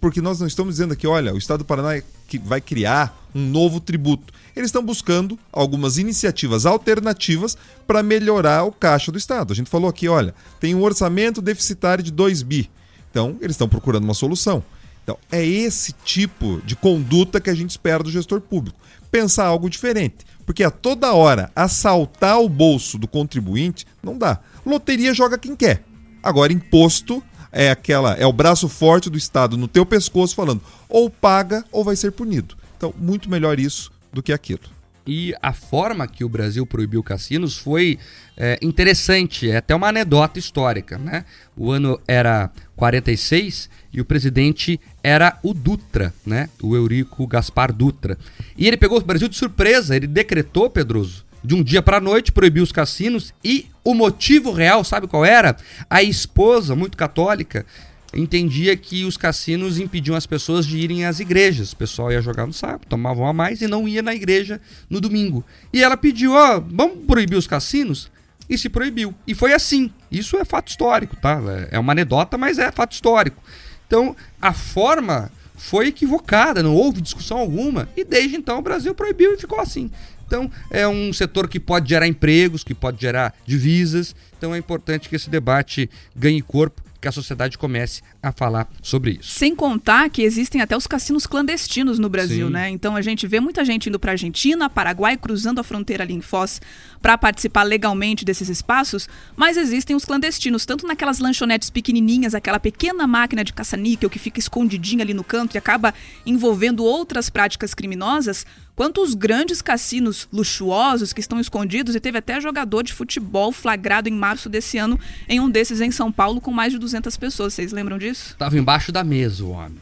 Porque nós não estamos dizendo aqui, olha, o Estado do Paraná é vai criar um novo tributo. Eles estão buscando algumas iniciativas alternativas para melhorar o caixa do Estado. A gente falou aqui, olha, tem um orçamento deficitário de 2 bi. Então, eles estão procurando uma solução. Então, é esse tipo de conduta que a gente espera do gestor público. Pensar algo diferente. Porque a toda hora assaltar o bolso do contribuinte não dá. Loteria joga quem quer. Agora, imposto é aquela é o braço forte do Estado no teu pescoço falando ou paga ou vai ser punido. Então, muito melhor isso do que aquilo. E a forma que o Brasil proibiu cassinos foi é, interessante, é até uma anedota histórica. Né? O ano era 46 e o presidente era o Dutra, né? o Eurico Gaspar Dutra. E ele pegou o Brasil de surpresa, ele decretou, Pedroso, de um dia para a noite, proibiu os cassinos e o motivo real, sabe qual era? A esposa, muito católica, entendia que os cassinos impediam as pessoas de irem às igrejas. O pessoal ia jogar no sábado, tomavam a mais e não ia na igreja no domingo. E ela pediu, ó, oh, vamos proibir os cassinos? E se proibiu. E foi assim. Isso é fato histórico, tá? É uma anedota, mas é fato histórico. Então, a forma foi equivocada, não houve discussão alguma. E desde então o Brasil proibiu e ficou assim. Então, é um setor que pode gerar empregos, que pode gerar divisas. Então, é importante que esse debate ganhe corpo que a sociedade comece a falar sobre isso. Sem contar que existem até os cassinos clandestinos no Brasil, Sim. né? Então a gente vê muita gente indo para Argentina, Paraguai, cruzando a fronteira ali em Foz para participar legalmente desses espaços, mas existem os clandestinos, tanto naquelas lanchonetes pequenininhas, aquela pequena máquina de caça-níquel que fica escondidinha ali no canto e acaba envolvendo outras práticas criminosas, quanto os grandes cassinos luxuosos que estão escondidos e teve até jogador de futebol flagrado em março desse ano em um desses em São Paulo com mais de 200 pessoas. Vocês lembram disso? Tava embaixo da mesa o homem.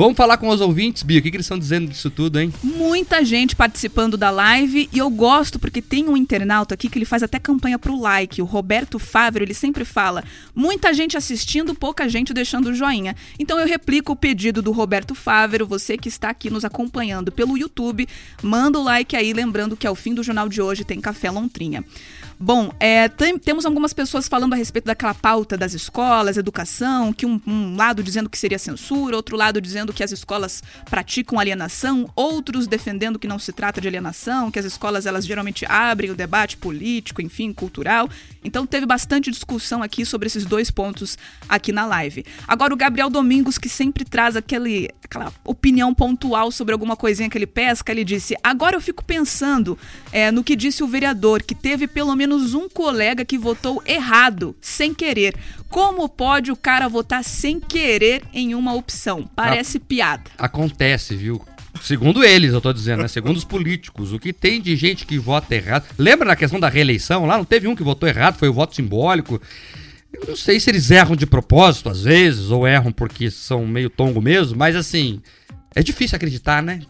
Vamos falar com os ouvintes, Bia. O que, que eles estão dizendo disso tudo, hein? Muita gente participando da live e eu gosto porque tem um internauta aqui que ele faz até campanha pro like. O Roberto Fávero, ele sempre fala: muita gente assistindo, pouca gente deixando o joinha. Então eu replico o pedido do Roberto Fávero. Você que está aqui nos acompanhando pelo YouTube, manda o like aí, lembrando que ao fim do jornal de hoje tem Café Lontrinha. Bom, é, tem- temos algumas pessoas falando a respeito daquela pauta das escolas, educação, que um, um lado dizendo que seria censura, outro lado dizendo que as escolas praticam alienação, outros defendendo que não se trata de alienação, que as escolas elas geralmente abrem o debate político, enfim, cultural. Então teve bastante discussão aqui sobre esses dois pontos aqui na live. Agora o Gabriel Domingos, que sempre traz aquele, aquela opinião pontual sobre alguma coisinha que ele pesca, ele disse: agora eu fico pensando é, no que disse o vereador, que teve pelo menos um colega que votou errado, sem querer. Como pode o cara votar sem querer em uma opção? Parece piada. Acontece, viu? Segundo eles, eu tô dizendo, né? Segundo os políticos, o que tem de gente que vota errado. Lembra na questão da reeleição lá? Não teve um que votou errado, foi o voto simbólico. Eu não sei se eles erram de propósito, às vezes, ou erram porque são meio tongo mesmo, mas assim. É difícil acreditar, né?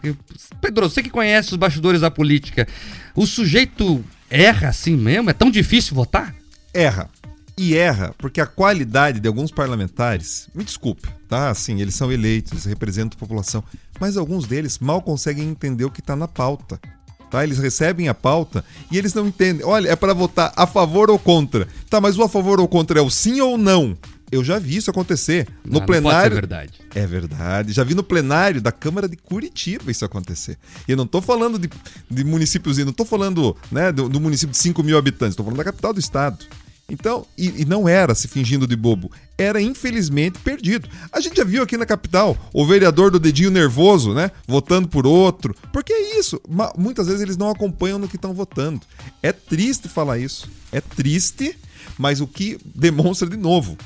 Pedro, você que conhece os bastidores da política, o sujeito erra assim mesmo? É tão difícil votar? Erra. E erra porque a qualidade de alguns parlamentares, me desculpe, tá? Assim, eles são eleitos, eles representam a população, mas alguns deles mal conseguem entender o que está na pauta. Tá? Eles recebem a pauta e eles não entendem. Olha, é para votar a favor ou contra. Tá, mas o a favor ou contra é o sim ou não? Eu já vi isso acontecer no ser plenário. verdade. É verdade. Já vi no plenário da Câmara de Curitiba isso acontecer. E eu não tô falando de, de municípios, não tô falando né, do, do município de 5 mil habitantes, tô falando da capital do estado. Então, e, e não era se fingindo de bobo, era infelizmente perdido. A gente já viu aqui na capital o vereador do dedinho nervoso, né? Votando por outro. Porque é isso. Muitas vezes eles não acompanham no que estão votando. É triste falar isso. É triste, mas o que demonstra de novo.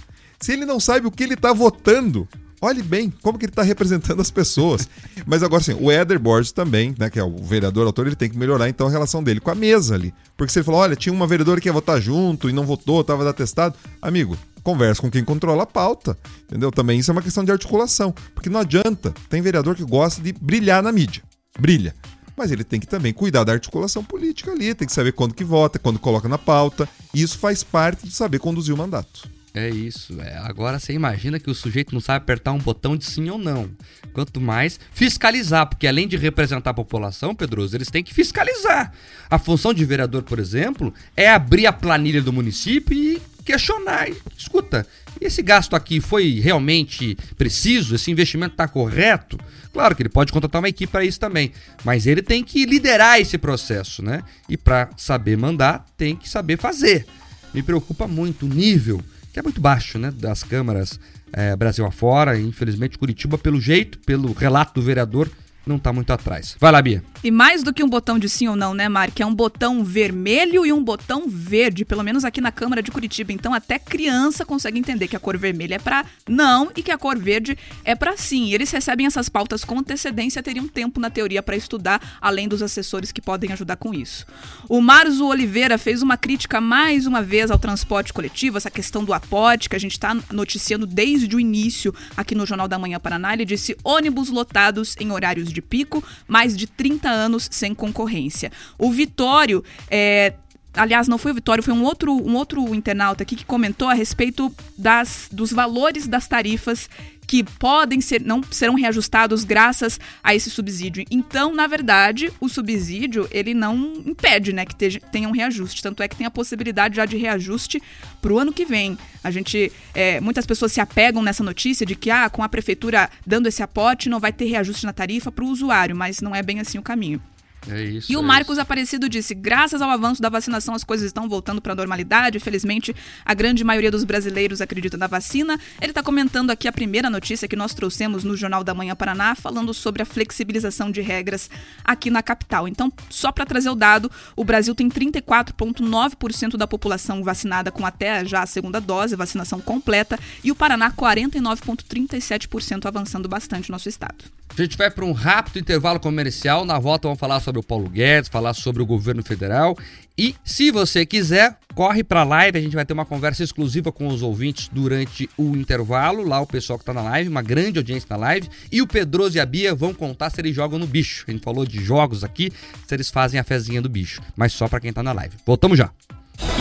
Se ele não sabe o que ele está votando, olhe bem como que ele está representando as pessoas. Mas agora sim, o Éder Borges também, né, que é o vereador autor, ele tem que melhorar então a relação dele com a mesa ali. Porque se ele falar, olha, tinha uma vereadora que ia votar junto e não votou, estava atestado, amigo, conversa com quem controla a pauta, entendeu? Também isso é uma questão de articulação, porque não adianta, tem vereador que gosta de brilhar na mídia, brilha. Mas ele tem que também cuidar da articulação política ali, tem que saber quando que vota, quando coloca na pauta, e isso faz parte de saber conduzir o mandato. É isso. É. Agora você imagina que o sujeito não sabe apertar um botão de sim ou não. Quanto mais fiscalizar, porque além de representar a população, Pedroso, eles têm que fiscalizar. A função de vereador, por exemplo, é abrir a planilha do município e questionar. Escuta, esse gasto aqui foi realmente preciso? Esse investimento está correto? Claro que ele pode contratar uma equipe para isso também, mas ele tem que liderar esse processo, né? E para saber mandar, tem que saber fazer. Me preocupa muito o nível que é muito baixo, né, das câmaras eh, Brasil afora. Infelizmente, Curitiba, pelo jeito, pelo relato do vereador, não tá muito atrás. Vai lá, Bia. E mais do que um botão de sim ou não, né, Mark? É um botão vermelho e um botão verde, pelo menos aqui na Câmara de Curitiba. Então até criança consegue entender que a cor vermelha é pra não e que a cor verde é pra sim. E eles recebem essas pautas com antecedência, teriam tempo na teoria para estudar, além dos assessores que podem ajudar com isso. O Marzo Oliveira fez uma crítica mais uma vez ao transporte coletivo, essa questão do aporte que a gente está noticiando desde o início aqui no Jornal da Manhã Paraná. Ele disse ônibus lotados em horários de pico, mais de 30 anos sem concorrência. O Vitório é, Aliás, não foi o Vitório, foi um outro, um outro internauta aqui que comentou a respeito das, dos valores das tarifas que podem ser, não serão reajustados graças a esse subsídio. Então, na verdade, o subsídio, ele não impede, né, que teja- tenha um reajuste. Tanto é que tem a possibilidade já de reajuste para o ano que vem. A gente, é, muitas pessoas se apegam nessa notícia de que, ah, com a prefeitura dando esse aporte, não vai ter reajuste na tarifa para o usuário, mas não é bem assim o caminho. É isso. E o é Marcos Aparecido disse: graças ao avanço da vacinação, as coisas estão voltando para a normalidade. Felizmente, a grande maioria dos brasileiros acredita na vacina. Ele está comentando aqui a primeira notícia que nós trouxemos no Jornal da Manhã Paraná, falando sobre a flexibilização de regras aqui na capital. Então, só para trazer o dado, o Brasil tem 34,9% da população vacinada com até já a segunda dose, vacinação completa, e o Paraná 49,37%, avançando bastante no nosso estado. A gente vai para um rápido intervalo comercial. Na volta vamos falar sobre o Paulo Guedes, falar sobre o governo federal. E se você quiser, corre para a live. A gente vai ter uma conversa exclusiva com os ouvintes durante o intervalo. Lá o pessoal que está na live, uma grande audiência na live. E o Pedroso e a Bia vão contar se eles jogam no bicho. A gente falou de jogos aqui, se eles fazem a fezinha do bicho. Mas só para quem está na live. Voltamos já.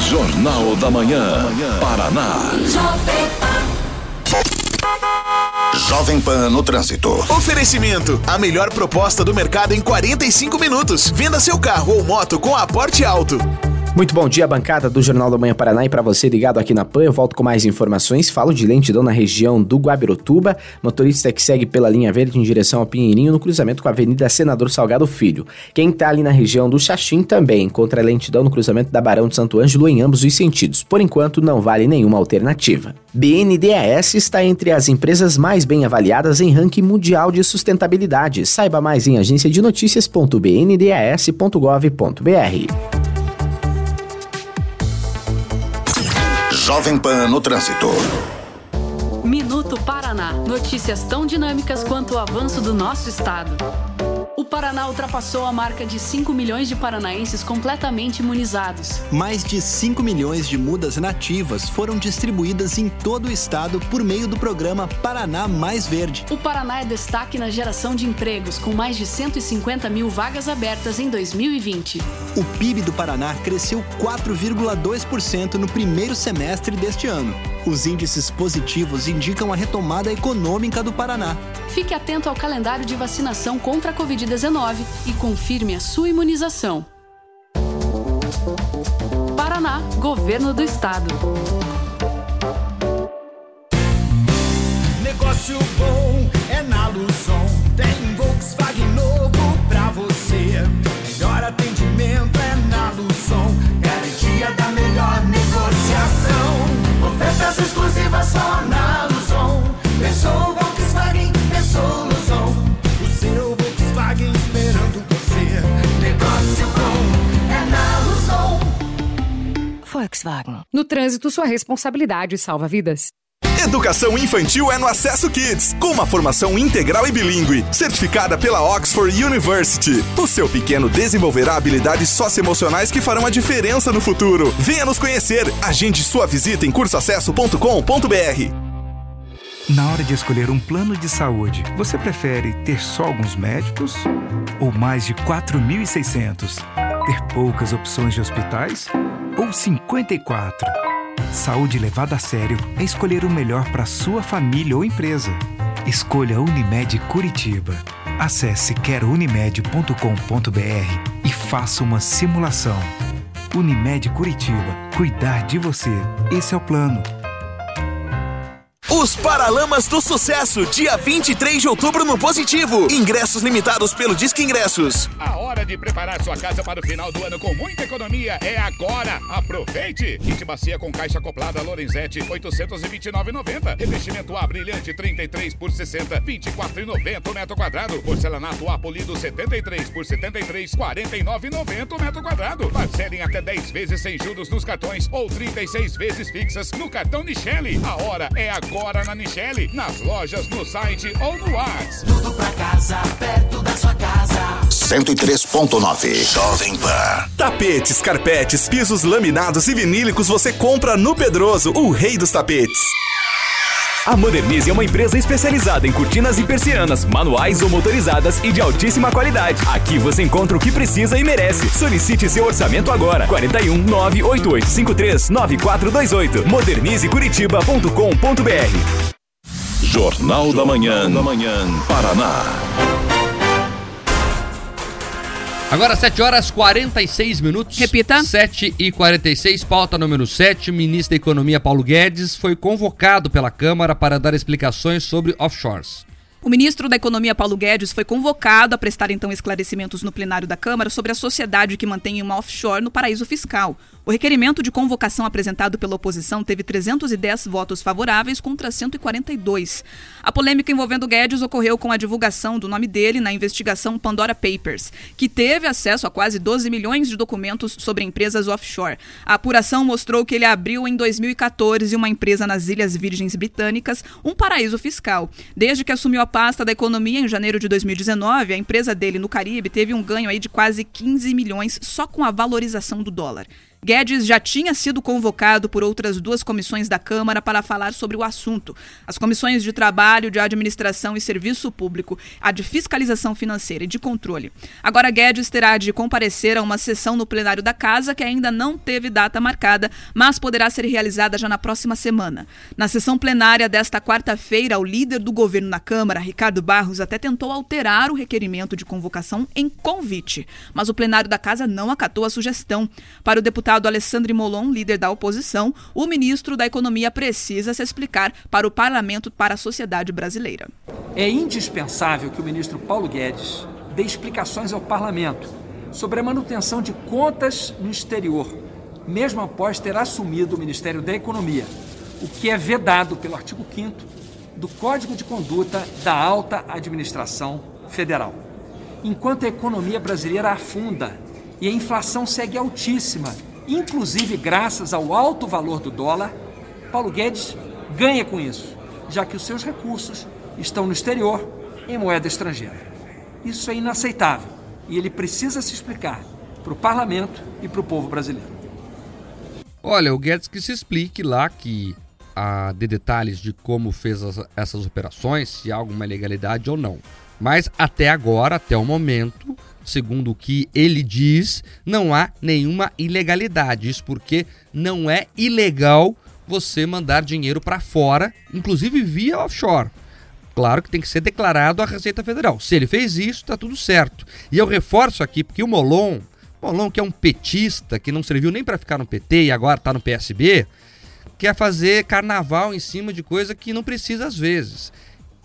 Jornal da Manhã, Paraná. Jovem Pan no trânsito. Oferecimento: a melhor proposta do mercado em 45 minutos. Venda seu carro ou moto com aporte alto. Muito bom dia, bancada do Jornal da Manhã Paraná e para você ligado aqui na PAN, eu volto com mais informações. Falo de lentidão na região do Guabirotuba, motorista que segue pela linha verde em direção ao Pinheirinho no cruzamento com a Avenida Senador Salgado Filho. Quem está ali na região do Xaxim também encontra lentidão no cruzamento da Barão de Santo Ângelo em ambos os sentidos. Por enquanto, não vale nenhuma alternativa. BNDES está entre as empresas mais bem avaliadas em ranking mundial de sustentabilidade. Saiba mais em agenciadenoticias.bndes.gov.br. Jovem Pan no trânsito. Minuto Paraná. Notícias tão dinâmicas quanto o avanço do nosso estado. O Paraná ultrapassou a marca de 5 milhões de paranaenses completamente imunizados. Mais de 5 milhões de mudas nativas foram distribuídas em todo o estado por meio do programa Paraná Mais Verde. O Paraná é destaque na geração de empregos, com mais de 150 mil vagas abertas em 2020. O PIB do Paraná cresceu 4,2% no primeiro semestre deste ano. Os índices positivos indicam a retomada econômica do Paraná. Fique atento ao calendário de vacinação contra a Covid-19 e confirme a sua imunização. Paraná, Governo do Estado. Negócio bom é na Luzon. Tem Volkswagen novo pra você. Melhor atendimento é na Luzon. Garantia da melhor negociação. Ofertas exclusivas só na Luzon. Pensou Volkswagen, pensou Luzon. Volkswagen. No trânsito, sua responsabilidade salva vidas. Educação infantil é no Acesso Kids, com uma formação integral e bilíngue, certificada pela Oxford University. O seu pequeno desenvolverá habilidades socioemocionais que farão a diferença no futuro. Venha nos conhecer. Agende sua visita em cursoacesso.com.br. Na hora de escolher um plano de saúde, você prefere ter só alguns médicos ou mais de 4.600? Ter poucas opções de hospitais ou 54? Saúde levada a sério é escolher o melhor para sua família ou empresa. Escolha Unimed Curitiba. Acesse querounimed.com.br e faça uma simulação. Unimed Curitiba. Cuidar de você. Esse é o plano. Os Paralamas do Sucesso, dia 23 de outubro no Positivo. Ingressos limitados pelo Disque Ingressos. A hora de preparar sua casa para o final do ano com muita economia é agora. Aproveite! Kit bacia com caixa acoplada Lorenzetti, 829,90. Revestimento A brilhante, 33 por 60, 24,90 metro quadrado. Porcelanato A polido, 73 por 73, 49,90 metro quadrado. Parcelem até 10 vezes sem juros nos cartões ou 36 vezes fixas no cartão Nichelle. A hora é agora na Nichelle, nas lojas, no site ou no WhatsApp. Tudo pra casa, perto da sua casa. 103.9 Jovem Pan. Tapetes, carpetes, pisos laminados e vinílicos você compra no Pedroso, o rei dos tapetes. A Modernize é uma empresa especializada em cortinas e persianas, manuais ou motorizadas e de altíssima qualidade. Aqui você encontra o que precisa e merece. Solicite seu orçamento agora. 41 98853 9428. Modernizecuritiba.com.br. Jornal da Manhã, da Manhã, Paraná. Agora 7 horas 46 minutos. Repita. 7 e 46, pauta número 7. O ministro da Economia Paulo Guedes foi convocado pela Câmara para dar explicações sobre offshores. O ministro da Economia, Paulo Guedes, foi convocado a prestar então esclarecimentos no plenário da Câmara sobre a sociedade que mantém uma offshore no paraíso fiscal. O requerimento de convocação apresentado pela oposição teve 310 votos favoráveis contra 142. A polêmica envolvendo Guedes ocorreu com a divulgação do nome dele na investigação Pandora Papers, que teve acesso a quase 12 milhões de documentos sobre empresas offshore. A apuração mostrou que ele abriu em 2014 uma empresa nas Ilhas Virgens Britânicas, um paraíso fiscal. Desde que assumiu a pasta da economia em janeiro de 2019, a empresa dele no Caribe teve um ganho aí de quase 15 milhões só com a valorização do dólar. Guedes já tinha sido convocado por outras duas comissões da Câmara para falar sobre o assunto: as comissões de Trabalho, de Administração e Serviço Público, a de Fiscalização Financeira e de Controle. Agora, Guedes terá de comparecer a uma sessão no plenário da Casa que ainda não teve data marcada, mas poderá ser realizada já na próxima semana. Na sessão plenária desta quarta-feira, o líder do governo na Câmara, Ricardo Barros, até tentou alterar o requerimento de convocação em convite, mas o plenário da Casa não acatou a sugestão. Para o deputado deputado Alessandro Molon, líder da oposição, o ministro da Economia precisa se explicar para o parlamento, para a sociedade brasileira. É indispensável que o ministro Paulo Guedes dê explicações ao parlamento sobre a manutenção de contas no exterior, mesmo após ter assumido o Ministério da Economia, o que é vedado pelo artigo 5 do Código de Conduta da Alta Administração Federal. Enquanto a economia brasileira afunda e a inflação segue altíssima inclusive graças ao alto valor do dólar, Paulo Guedes ganha com isso, já que os seus recursos estão no exterior em moeda estrangeira. Isso é inaceitável e ele precisa se explicar para o parlamento e para o povo brasileiro. Olha, o Guedes que se explique lá que a de detalhes de como fez as, essas operações, se há alguma ilegalidade ou não. Mas até agora, até o momento, segundo o que ele diz, não há nenhuma ilegalidade. Isso porque não é ilegal você mandar dinheiro para fora, inclusive via offshore. Claro que tem que ser declarado à Receita Federal. Se ele fez isso, está tudo certo. E eu reforço aqui, porque o Molon, Molon que é um petista, que não serviu nem para ficar no PT e agora está no PSB, quer fazer carnaval em cima de coisa que não precisa às vezes.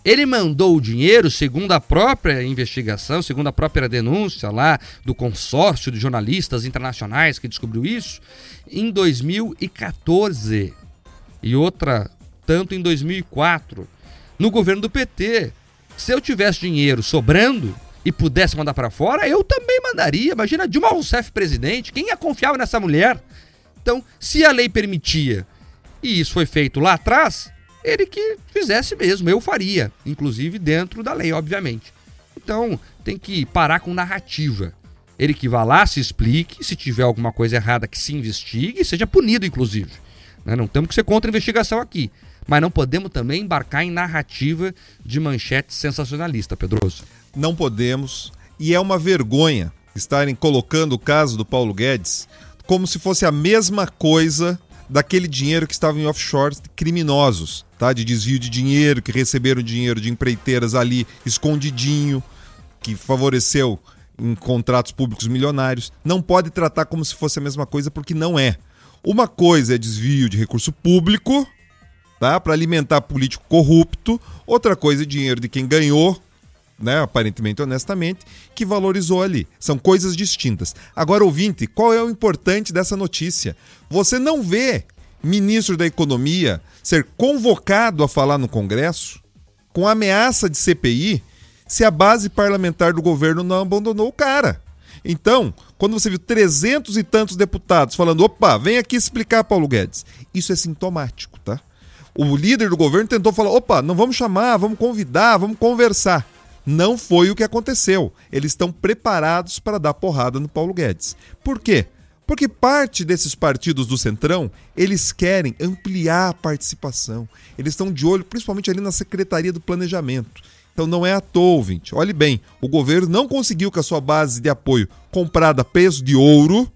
Ele mandou o dinheiro, segundo a própria investigação, segundo a própria denúncia lá do consórcio de jornalistas internacionais que descobriu isso, em 2014 e outra tanto em 2004, no governo do PT. Se eu tivesse dinheiro sobrando e pudesse mandar para fora, eu também mandaria. Imagina Dilma Rousseff presidente, quem ia confiar nessa mulher? Então, se a lei permitia e isso foi feito lá atrás, ele que fizesse mesmo, eu faria, inclusive dentro da lei, obviamente. Então, tem que parar com narrativa. Ele que vá lá, se explique, se tiver alguma coisa errada, que se investigue seja punido, inclusive. Né? Não temos que ser contra a investigação aqui. Mas não podemos também embarcar em narrativa de manchete sensacionalista, Pedroso. Não podemos. E é uma vergonha estarem colocando o caso do Paulo Guedes como se fosse a mesma coisa daquele dinheiro que estava em offshores criminosos, tá? De desvio de dinheiro, que receberam dinheiro de empreiteiras ali escondidinho, que favoreceu em contratos públicos milionários. Não pode tratar como se fosse a mesma coisa porque não é. Uma coisa é desvio de recurso público, tá? Para alimentar político corrupto, outra coisa é dinheiro de quem ganhou né, aparentemente honestamente, que valorizou ali. São coisas distintas. Agora, ouvinte, qual é o importante dessa notícia? Você não vê ministro da Economia ser convocado a falar no Congresso com ameaça de CPI se a base parlamentar do governo não abandonou o cara. Então, quando você viu trezentos e tantos deputados falando, opa, vem aqui explicar, Paulo Guedes, isso é sintomático, tá? O líder do governo tentou falar, opa, não vamos chamar, vamos convidar, vamos conversar. Não foi o que aconteceu. Eles estão preparados para dar porrada no Paulo Guedes. Por quê? Porque parte desses partidos do Centrão, eles querem ampliar a participação. Eles estão de olho principalmente ali na Secretaria do Planejamento. Então não é à toa, ouvinte. Olhe bem, o governo não conseguiu que a sua base de apoio comprada a peso de ouro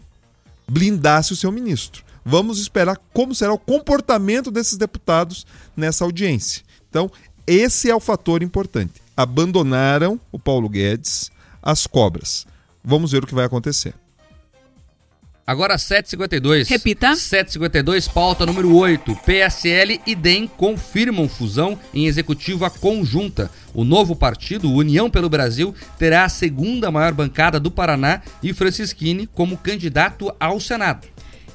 blindasse o seu ministro. Vamos esperar como será o comportamento desses deputados nessa audiência. Então, esse é o fator importante abandonaram o Paulo Guedes, as cobras. Vamos ver o que vai acontecer. Agora 752. Repita. 752, pauta número 8. PSL e DEM confirmam fusão em executiva conjunta. O novo partido, União pelo Brasil, terá a segunda maior bancada do Paraná e Francisquini como candidato ao Senado.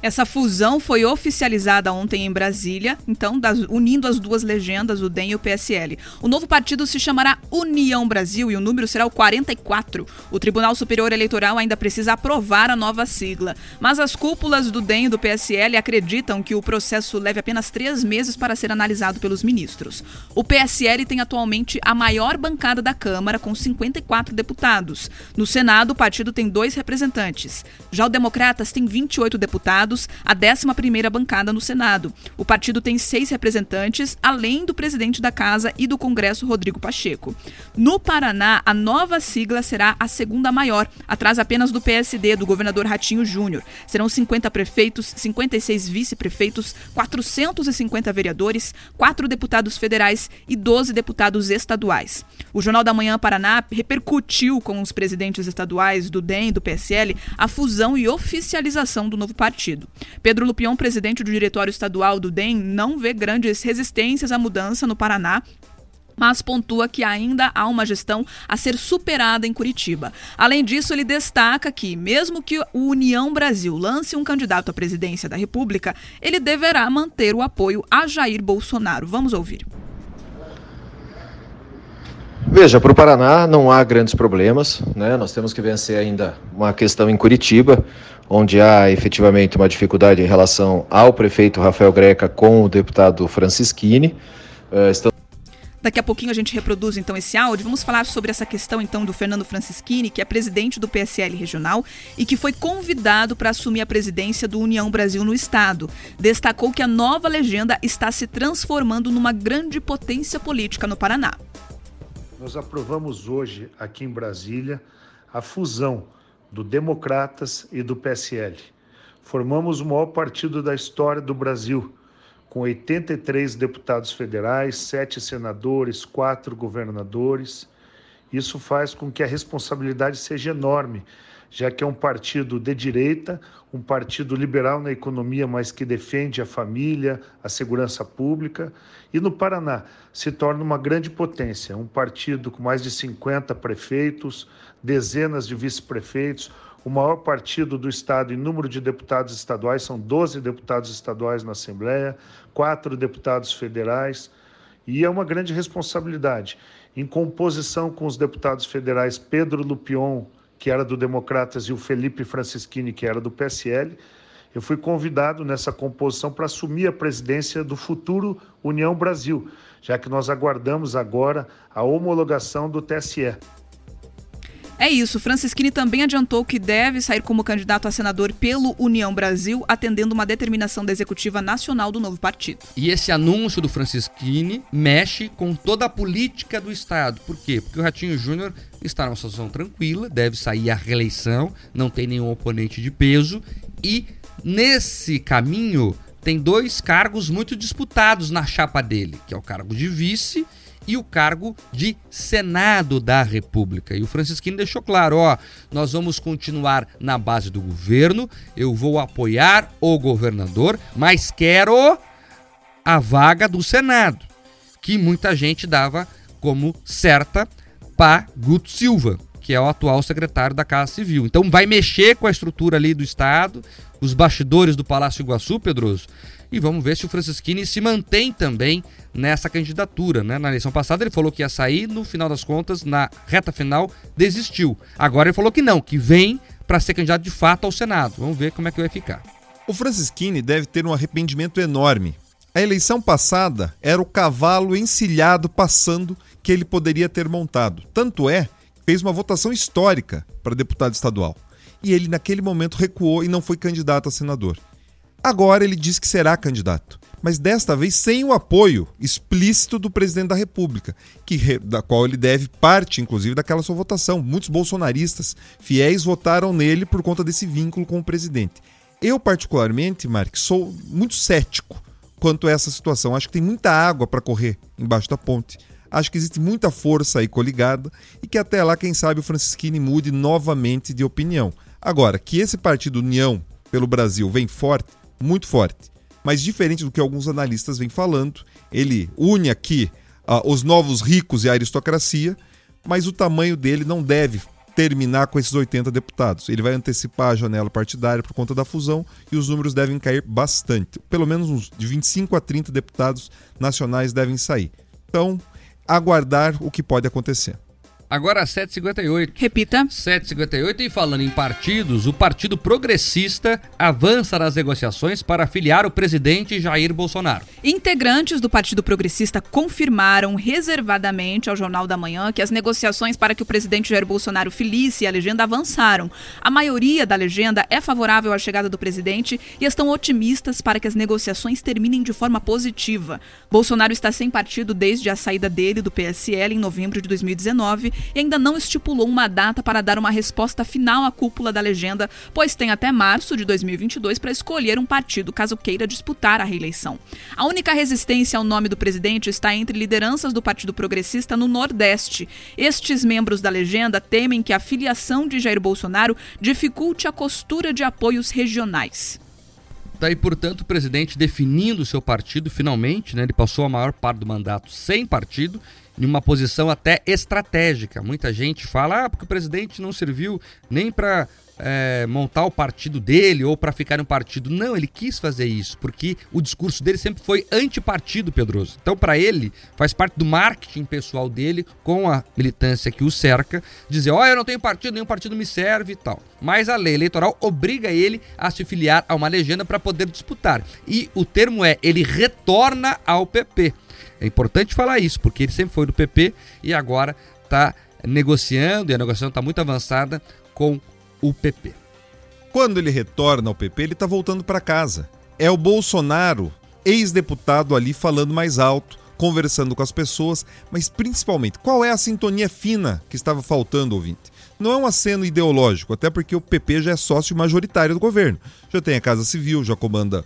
Essa fusão foi oficializada ontem em Brasília, então das- unindo as duas legendas, o DEM e o PSL. O novo partido se chamará União Brasil e o número será o 44. O Tribunal Superior Eleitoral ainda precisa aprovar a nova sigla, mas as cúpulas do DEM e do PSL acreditam que o processo leve apenas três meses para ser analisado pelos ministros. O PSL tem atualmente a maior bancada da Câmara, com 54 deputados. No Senado, o partido tem dois representantes. Já o Democratas tem 28 deputados, a 11ª bancada no Senado. O partido tem seis representantes, além do presidente da Casa e do Congresso, Rodrigo Pacheco. No Paraná, a nova sigla será a segunda maior, atrás apenas do PSD, do governador Ratinho Júnior. Serão 50 prefeitos, 56 vice-prefeitos, 450 vereadores, quatro deputados federais e 12 deputados estaduais. O Jornal da Manhã Paraná repercutiu com os presidentes estaduais do DEM e do PSL a fusão e oficialização do novo partido. Pedro Lupion, presidente do diretório estadual do DEM, não vê grandes resistências à mudança no Paraná mas pontua que ainda há uma gestão a ser superada em Curitiba. Além disso, ele destaca que, mesmo que o União Brasil lance um candidato à presidência da República, ele deverá manter o apoio a Jair Bolsonaro. Vamos ouvir. Veja, para o Paraná não há grandes problemas, né? Nós temos que vencer ainda uma questão em Curitiba, onde há efetivamente uma dificuldade em relação ao prefeito Rafael Greca com o deputado Francisquini. Eh, estamos Daqui a pouquinho a gente reproduz então esse áudio. Vamos falar sobre essa questão então do Fernando Francischini, que é presidente do PSL regional e que foi convidado para assumir a presidência do União Brasil no estado. Destacou que a nova legenda está se transformando numa grande potência política no Paraná. Nós aprovamos hoje, aqui em Brasília, a fusão do Democratas e do PSL. Formamos o maior partido da história do Brasil, com 83 deputados federais, sete senadores, quatro governadores. Isso faz com que a responsabilidade seja enorme, já que é um partido de direita, um partido liberal na economia, mas que defende a família, a segurança pública. E no Paraná se torna uma grande potência, um partido com mais de 50 prefeitos, dezenas de vice-prefeitos, o maior partido do estado em número de deputados estaduais, são 12 deputados estaduais na Assembleia, quatro deputados federais, e é uma grande responsabilidade. Em composição com os deputados federais Pedro Lupion, que era do Democratas, e o Felipe Francischini, que era do PSL, eu fui convidado nessa composição para assumir a presidência do futuro União Brasil, já que nós aguardamos agora a homologação do TSE. É isso, Francisquini também adiantou que deve sair como candidato a senador pelo União Brasil, atendendo uma determinação da executiva nacional do novo partido. E esse anúncio do Francisquini mexe com toda a política do Estado. Por quê? Porque o Ratinho Júnior está numa situação tranquila, deve sair à reeleição, não tem nenhum oponente de peso e nesse caminho tem dois cargos muito disputados na chapa dele, que é o cargo de vice e o cargo de Senado da República. E o Francisquini deixou claro, ó, nós vamos continuar na base do governo, eu vou apoiar o governador, mas quero a vaga do Senado, que muita gente dava como certa para Guto Silva, que é o atual secretário da Casa Civil. Então vai mexer com a estrutura ali do Estado, os bastidores do Palácio Iguaçu, Pedroso, e vamos ver se o Francisquini se mantém também nessa candidatura. Né? Na eleição passada ele falou que ia sair, no final das contas, na reta final, desistiu. Agora ele falou que não, que vem para ser candidato de fato ao Senado. Vamos ver como é que vai ficar. O Francisquini deve ter um arrependimento enorme. A eleição passada era o cavalo encilhado passando que ele poderia ter montado. Tanto é que fez uma votação histórica para deputado estadual. E ele, naquele momento, recuou e não foi candidato a senador. Agora ele diz que será candidato, mas desta vez sem o apoio explícito do presidente da República, que, da qual ele deve parte, inclusive, daquela sua votação. Muitos bolsonaristas fiéis votaram nele por conta desse vínculo com o presidente. Eu, particularmente, Mark, sou muito cético quanto a essa situação. Acho que tem muita água para correr embaixo da ponte. Acho que existe muita força aí coligada e que até lá, quem sabe, o Francisquini mude novamente de opinião. Agora, que esse partido União pelo Brasil vem forte, muito forte. Mas diferente do que alguns analistas vêm falando, ele une aqui ah, os novos ricos e a aristocracia, mas o tamanho dele não deve terminar com esses 80 deputados. Ele vai antecipar a janela partidária por conta da fusão e os números devem cair bastante. Pelo menos uns de 25 a 30 deputados nacionais devem sair. Então, aguardar o que pode acontecer. Agora 7h58. Repita. 7h58 e falando em partidos, o Partido Progressista avança nas negociações para afiliar o presidente Jair Bolsonaro. Integrantes do Partido Progressista confirmaram reservadamente ao Jornal da Manhã que as negociações para que o presidente Jair Bolsonaro filice a legenda avançaram. A maioria da legenda é favorável à chegada do presidente e estão otimistas para que as negociações terminem de forma positiva. Bolsonaro está sem partido desde a saída dele do PSL em novembro de 2019 e ainda não estipulou uma data para dar uma resposta final à cúpula da legenda, pois tem até março de 2022 para escolher um partido caso queira disputar a reeleição. A única resistência ao nome do presidente está entre lideranças do Partido Progressista no Nordeste. Estes membros da legenda temem que a filiação de Jair Bolsonaro dificulte a costura de apoios regionais. Daí, portanto, o presidente definindo o seu partido, finalmente, né, ele passou a maior parte do mandato sem partido em uma posição até estratégica. Muita gente fala, ah, porque o presidente não serviu nem para é, montar o partido dele ou para ficar no partido. Não, ele quis fazer isso, porque o discurso dele sempre foi antipartido, Pedroso. Então, para ele, faz parte do marketing pessoal dele, com a militância que o cerca, dizer: ó, oh, eu não tenho partido, nenhum partido me serve e tal. Mas a lei eleitoral obriga ele a se filiar a uma legenda para poder disputar. E o termo é: ele retorna ao PP. É importante falar isso, porque ele sempre foi do PP e agora está negociando, e a negociação está muito avançada com o PP. Quando ele retorna ao PP, ele está voltando para casa. É o Bolsonaro, ex-deputado ali falando mais alto, conversando com as pessoas, mas principalmente, qual é a sintonia fina que estava faltando, ouvinte? Não é um aceno ideológico, até porque o PP já é sócio majoritário do governo. Já tem a Casa Civil, já comanda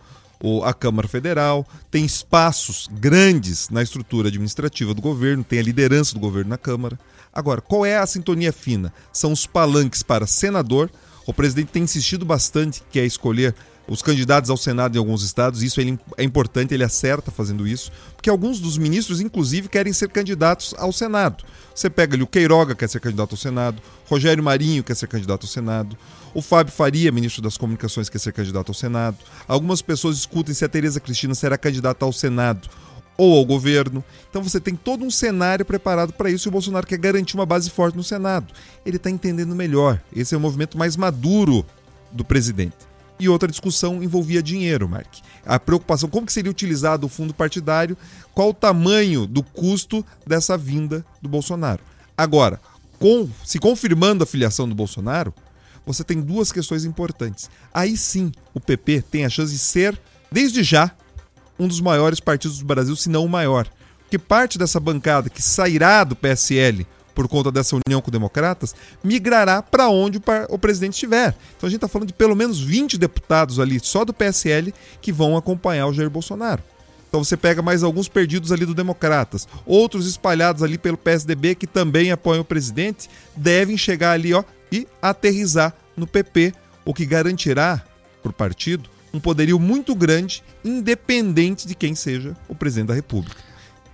a Câmara Federal, tem espaços grandes na estrutura administrativa do governo, tem a liderança do governo na Câmara. Agora, qual é a sintonia fina? São os palanques para senador. O presidente tem insistido bastante que é escolher os candidatos ao Senado em alguns estados, isso é importante, ele acerta fazendo isso, porque alguns dos ministros, inclusive, querem ser candidatos ao Senado. Você pega ali o Queiroga, quer ser candidato ao Senado, Rogério Marinho quer ser candidato ao Senado, o Fábio Faria, ministro das Comunicações, quer ser candidato ao Senado. Algumas pessoas discutem se a Tereza Cristina será candidata ao Senado ou ao governo. Então você tem todo um cenário preparado para isso e o Bolsonaro quer garantir uma base forte no Senado. Ele está entendendo melhor. Esse é o movimento mais maduro do presidente. E outra discussão envolvia dinheiro, Mark. A preocupação, como que seria utilizado o fundo partidário, qual o tamanho do custo dessa vinda do Bolsonaro. Agora, com, se confirmando a filiação do Bolsonaro, você tem duas questões importantes. Aí sim, o PP tem a chance de ser, desde já, um dos maiores partidos do Brasil, se não o maior. Porque parte dessa bancada que sairá do PSL por conta dessa união com democratas, migrará para onde o, o, presidente estiver. Então a gente está falando de pelo menos 20 deputados ali, só do PSL, que vão acompanhar o Jair Bolsonaro. Então você pega mais alguns perdidos ali do Democratas, outros espalhados ali pelo PSDB que também apoiam o presidente, devem chegar ali ó, e aterrizar no PP, o que garantirá para o partido um poderio muito grande, independente de quem seja o presidente da República.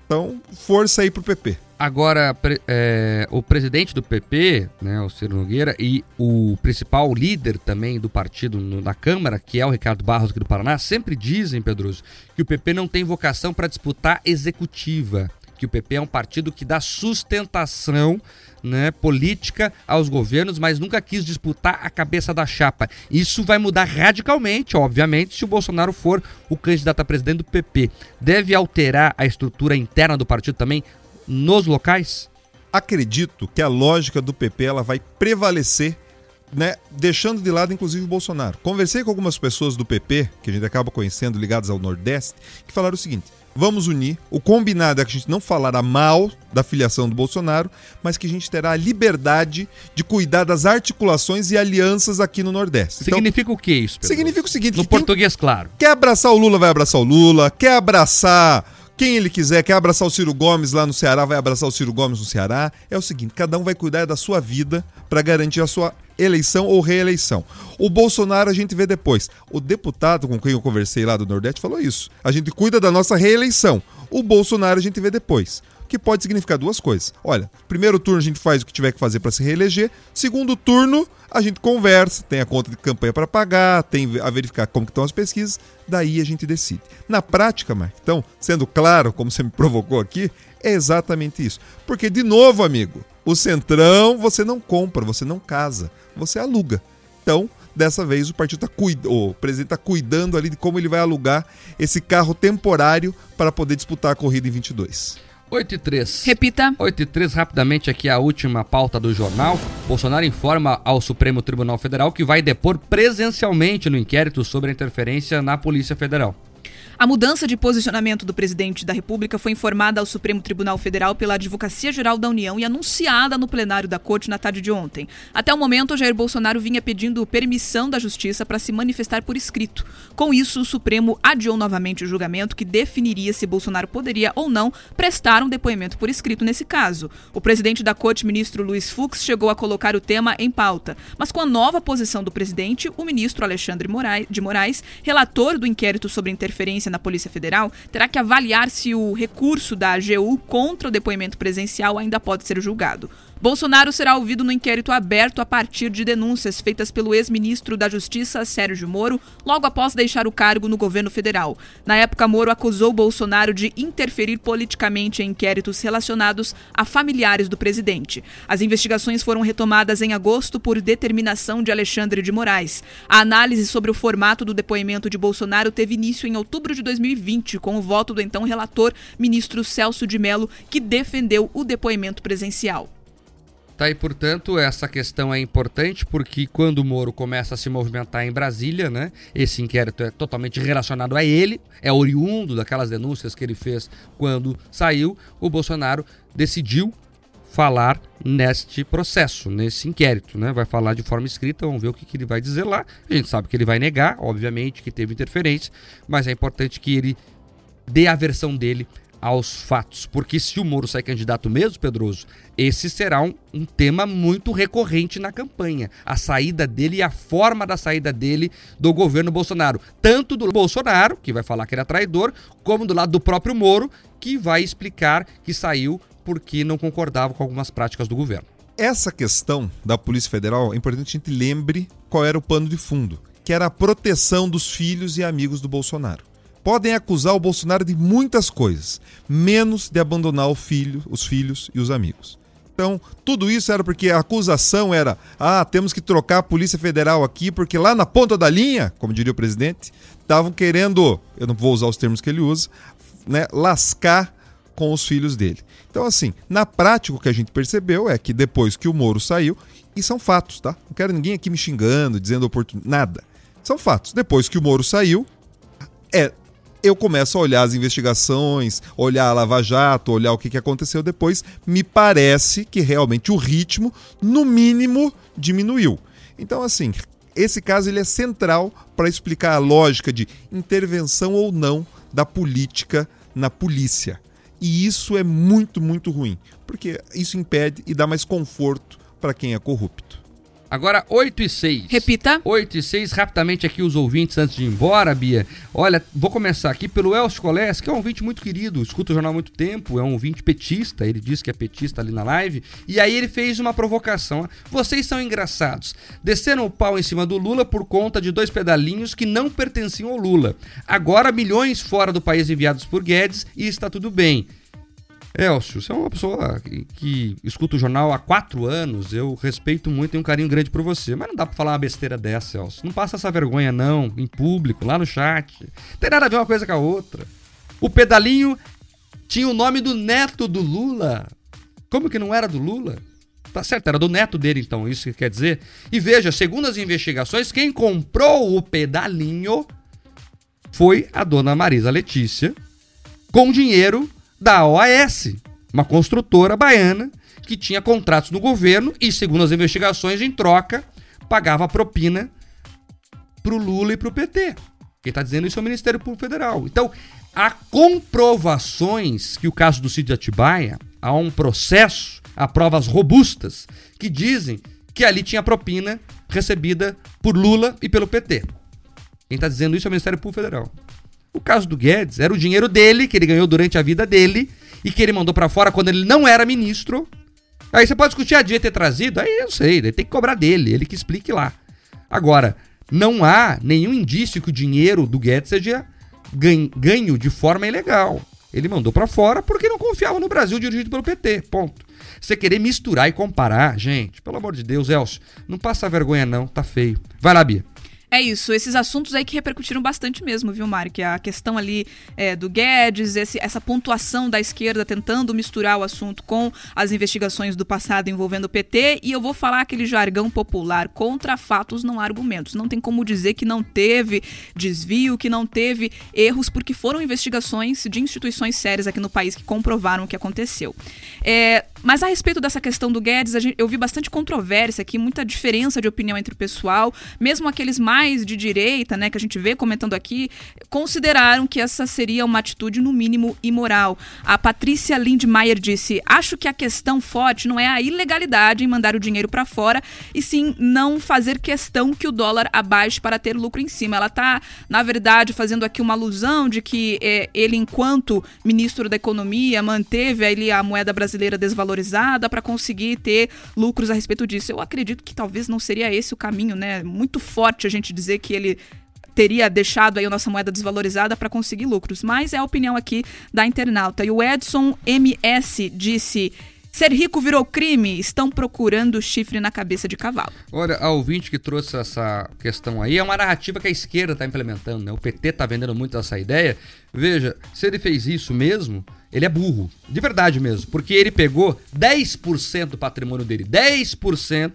Então, força aí para o PP. Agora, é, o presidente do PP, né, o Ciro Nogueira, e o principal líder também do partido no, na Câmara, que é o Ricardo Barros aqui do Paraná, sempre dizem, Pedroso, que o PP não tem vocação para disputar executiva, que o PP é um partido que dá sustentação né, política aos governos, mas nunca quis disputar a cabeça da chapa. Isso vai mudar radicalmente, obviamente, se o Bolsonaro for o candidato a presidente do PP. Deve alterar a estrutura interna do partido também nos locais? Acredito que a lógica do PP ela vai prevalecer né, deixando de lado inclusive o Bolsonaro. Conversei com algumas pessoas do PP, que a gente acaba conhecendo ligadas ao Nordeste, que falaram o seguinte: vamos unir. O combinado é que a gente não falará mal da filiação do Bolsonaro, mas que a gente terá a liberdade de cuidar das articulações e alianças aqui no Nordeste. Então, significa o que isso? Pedro? Significa o seguinte: no português, claro. Quer abraçar o Lula, vai abraçar o Lula. Quer abraçar Quem ele quiser, quer abraçar o Ciro Gomes lá no Ceará, vai abraçar o Ciro Gomes no Ceará. É o seguinte, cada um vai cuidar da sua vida para garantir a sua eleição ou reeleição. O Bolsonaro a gente vê depois. O deputado com quem eu conversei lá do Nordeste falou isso. A gente cuida da nossa reeleição. O Bolsonaro a gente vê depois que pode significar duas coisas. Olha, primeiro turno a gente faz o que tiver que fazer para se reeleger, segundo turno a gente conversa, tem a conta de campanha para pagar, tem a verificar como estão as pesquisas, daí a gente decide. Na prática, Mark, então, sendo claro, como você me provocou aqui, é exatamente isso. Porque, de novo, amigo, o Centrão você não compra, você não casa, você aluga. Então, dessa vez o partido tá cuidando, o presidente está cuidando ali de como ele vai alugar esse carro temporário para poder disputar a corrida em 22. 8 e 3. Repita. 8 e 3, rapidamente aqui a última pauta do jornal. Bolsonaro informa ao Supremo Tribunal Federal que vai depor presencialmente no inquérito sobre a interferência na Polícia Federal. A mudança de posicionamento do presidente da República foi informada ao Supremo Tribunal Federal pela Advocacia Geral da União e anunciada no plenário da Corte na tarde de ontem. Até o momento, Jair Bolsonaro vinha pedindo permissão da Justiça para se manifestar por escrito. Com isso, o Supremo adiou novamente o julgamento que definiria se Bolsonaro poderia ou não prestar um depoimento por escrito nesse caso. O presidente da Corte, ministro Luiz Fux, chegou a colocar o tema em pauta, mas com a nova posição do presidente, o ministro Alexandre de Moraes, relator do inquérito sobre interferência na Polícia Federal, terá que avaliar se o recurso da AGU contra o depoimento presencial ainda pode ser julgado. Bolsonaro será ouvido no inquérito aberto a partir de denúncias feitas pelo ex-ministro da Justiça, Sérgio Moro, logo após deixar o cargo no governo federal. Na época, Moro acusou Bolsonaro de interferir politicamente em inquéritos relacionados a familiares do presidente. As investigações foram retomadas em agosto por determinação de Alexandre de Moraes. A análise sobre o formato do depoimento de Bolsonaro teve início em outubro de 2020, com o voto do então relator, ministro Celso de Mello, que defendeu o depoimento presencial. Tá aí, portanto, essa questão é importante porque quando o Moro começa a se movimentar em Brasília, né? Esse inquérito é totalmente relacionado a ele, é oriundo daquelas denúncias que ele fez quando saiu. O Bolsonaro decidiu falar neste processo, nesse inquérito, né? Vai falar de forma escrita, vamos ver o que, que ele vai dizer lá. A gente sabe que ele vai negar, obviamente, que teve interferência, mas é importante que ele dê a versão dele aos fatos. Porque se o Moro sai candidato mesmo, Pedroso, esse será um, um, tema muito recorrente na campanha. A saída dele e a forma da saída dele do governo Bolsonaro. Tanto do Bolsonaro, que vai falar que ele é traidor, como do lado do próprio Moro, que vai explicar que saiu porque não concordava com algumas práticas do governo. Essa questão da Polícia Federal, é importante que a gente lembre qual era o pano de fundo, que era a proteção dos filhos e amigos do Bolsonaro podem acusar o Bolsonaro de muitas coisas, menos de abandonar filho, os filhos e os amigos. Então, tudo isso era porque a acusação era: ah, temos que trocar a Polícia Federal aqui, porque lá na ponta da linha, como diria o presidente, estavam querendo, eu não vou usar os termos que ele usa, né, lascar com os filhos dele. Então, assim, na prática, o que a gente percebeu é que depois que o Moro saiu, e são fatos, tá? Não quero ninguém aqui me xingando, dizendo oportunidade, nada. São fatos. Depois que o Moro saiu, é eu começo a olhar as investigações, olhar a Lava Jato, olhar o que, que aconteceu depois, me parece que realmente o ritmo, no mínimo, diminuiu. Então, assim, esse caso ele é central para explicar a lógica de intervenção ou não da política na polícia. E isso é muito, muito ruim, porque isso impede e dá mais conforto para quem é corrupto. Agora, 8 e 6. Repita. 8 e 6, rapidamente aqui os ouvintes antes de ir embora, Bia. Olha, vou começar aqui pelo Elcio Colés, que é um ouvinte muito querido, escuta o jornal há muito tempo, é um ouvinte petista, ele diz que é petista ali na live. E aí ele fez uma provocação. Vocês são engraçados. Desceram o pau em cima do Lula por conta de dois pedalinhos que não pertenciam ao Lula. Agora, milhões fora do país enviados por Guedes e está tudo bem. Elcio, você é uma pessoa que, escuta o jornal há quatro anos, eu respeito muito e um carinho grande por você, mas não dá pra falar uma besteira dessa, Elcio. Não passa essa vergonha, não, em público, lá no chat. Não tem nada a ver uma coisa com a outra. O pedalinho tinha o nome do neto do Lula. Como que não era do Lula? Tá certo, era do neto dele, então, isso que quer dizer. E veja, segundo as investigações, quem comprou o pedalinho foi a dona Marisa Letícia, com dinheiro da OAS, uma construtora baiana que tinha contratos no governo e, segundo as investigações, em troca, pagava propina pro Lula e pro PT. Quem está dizendo isso é o Ministério Público Federal. Então, há comprovações que o caso do Cid Atibaia, há um processo, há provas robustas que dizem que ali tinha propina recebida por Lula e pelo PT. Quem está dizendo isso é o Ministério Público Federal. O caso do Guedes era o dinheiro dele, que ele ganhou durante a vida dele, e que ele mandou para fora quando ele não era ministro. Aí você pode discutir a dia ter trazido, aí eu sei, tem que cobrar dele, ele que explique lá. Agora, não há nenhum indício que o dinheiro do Guedes seja ganho de forma ilegal. Ele mandou para fora porque não confiava no Brasil dirigido pelo PT. Ponto. Você querer misturar e comparar, gente, pelo amor de Deus, Elcio, não passa vergonha não, tá feio. Vai lá, Bia. É isso, esses assuntos aí que repercutiram bastante mesmo, viu, Mário? Que a questão ali é, do Guedes, esse, essa pontuação da esquerda tentando misturar o assunto com as investigações do passado envolvendo o PT. E eu vou falar aquele jargão popular: contra fatos não há argumentos. Não tem como dizer que não teve desvio, que não teve erros, porque foram investigações de instituições sérias aqui no país que comprovaram o que aconteceu. É, mas a respeito dessa questão do Guedes, gente, eu vi bastante controvérsia aqui, muita diferença de opinião entre o pessoal, mesmo aqueles mais mais de direita, né, que a gente vê comentando aqui, consideraram que essa seria uma atitude no mínimo imoral. A Patrícia Lindmeier disse: "Acho que a questão forte não é a ilegalidade em mandar o dinheiro para fora, e sim não fazer questão que o dólar abaixe para ter lucro em cima". Ela está, na verdade, fazendo aqui uma alusão de que é, ele, enquanto ministro da Economia, manteve ali a moeda brasileira desvalorizada para conseguir ter lucros a respeito disso. Eu acredito que talvez não seria esse o caminho, né? Muito forte a gente dizer que ele teria deixado aí a nossa moeda desvalorizada para conseguir lucros, mas é a opinião aqui da internauta. E o Edson MS disse: Ser rico virou crime, estão procurando chifre na cabeça de cavalo. Olha, a ouvinte que trouxe essa questão aí é uma narrativa que a esquerda está implementando, né? O PT está vendendo muito essa ideia. Veja, se ele fez isso mesmo, ele é burro. De verdade mesmo. Porque ele pegou 10% do patrimônio dele. 10%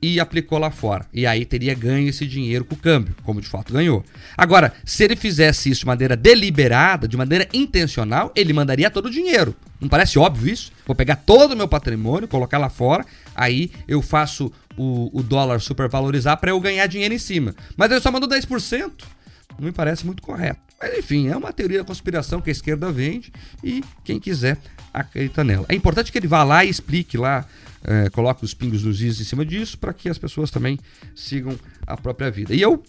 e aplicou lá fora. E aí teria ganho esse dinheiro com o câmbio, como de fato ganhou. Agora, se ele fizesse isso de maneira deliberada, de maneira intencional, ele mandaria todo o dinheiro. Não parece óbvio isso? Vou pegar todo o meu patrimônio, colocar lá fora, aí eu faço o, o dólar supervalorizar para eu ganhar dinheiro em cima. Mas ele só mandou 10%. Não me parece muito correto. Mas enfim, é uma teoria da conspiração que a esquerda vende e quem quiser acredita nela. É importante que ele vá lá e explique lá é, coloque os pingos nos is em cima disso para que as pessoas também sigam a própria vida. E eu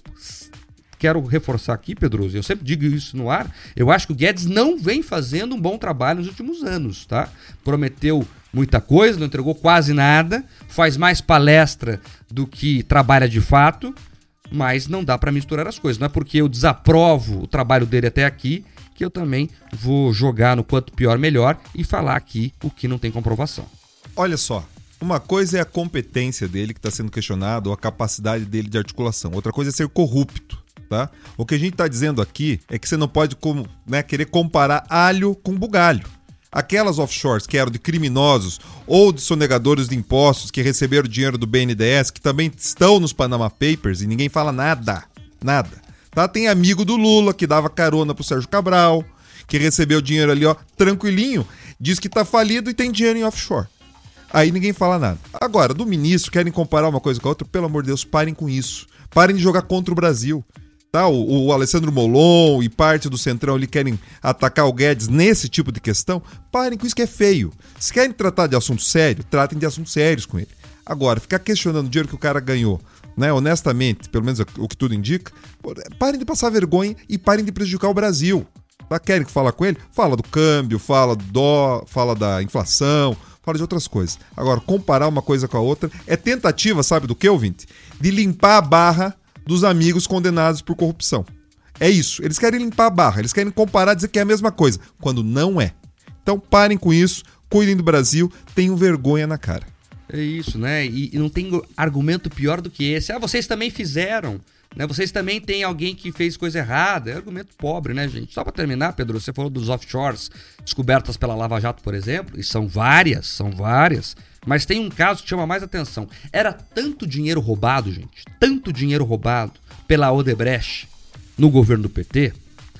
quero reforçar aqui, Pedroso, eu sempre digo isso no ar, eu acho que o Guedes não vem fazendo um bom trabalho nos últimos anos, tá? Prometeu muita coisa, não entregou quase nada, faz mais palestra do que trabalha de fato, mas não dá para misturar as coisas. Não é porque eu desaprovo o trabalho dele até aqui que eu também vou jogar no quanto pior melhor e falar aqui o que não tem comprovação. Olha só, uma coisa é a competência dele que está sendo questionado, ou a capacidade dele de articulação. Outra coisa é ser corrupto. Tá? O que a gente está dizendo aqui é que você não pode né, querer comparar alho com bugalho. Aquelas offshores que eram de criminosos ou de sonegadores de impostos que receberam dinheiro do BNDES, que também estão nos Panama Papers e ninguém fala nada. Nada. Tá? Tem amigo do Lula que dava carona pro Sérgio Cabral, que recebeu dinheiro ali, ó, tranquilinho, diz que tá falido e tem dinheiro em offshore. Aí ninguém fala nada. Agora, do ministro, querem comparar uma coisa com a outra? Pelo amor de Deus, parem com isso. Parem de jogar contra o Brasil. Tá? O, o Alessandro Molon e parte do Centrão ali querem atacar o Guedes nesse tipo de questão. Parem com isso que é feio. Se querem tratar de assunto sério, tratem de assuntos sérios com ele. Agora, ficar questionando o dinheiro que o cara ganhou, né? Honestamente, pelo menos o que tudo indica, parem de passar vergonha e parem de prejudicar o Brasil. Tá? Querem que fala com ele? Fala do câmbio, fala do dó, fala da inflação, fala de outras coisas. Agora, comparar uma coisa com a outra é tentativa, sabe do que, ouvinte? De limpar a barra dos amigos condenados por corrupção. É isso. Eles querem limpar a barra, eles querem comparar, dizer que é a mesma coisa, quando não é. Então parem com isso, cuidem do Brasil, tenham vergonha na cara. É isso, né? E, e não tem argumento pior do que esse. Ah, vocês também fizeram. Né? Vocês também têm alguém que fez coisa errada. É argumento pobre, né, gente? Só para terminar, Pedro, você falou dos offshores descobertas pela Lava Jato, por exemplo, e são várias, são várias. Mas tem um caso que chama mais atenção. Era tanto dinheiro roubado, gente, tanto dinheiro roubado pela Odebrecht no governo do PT,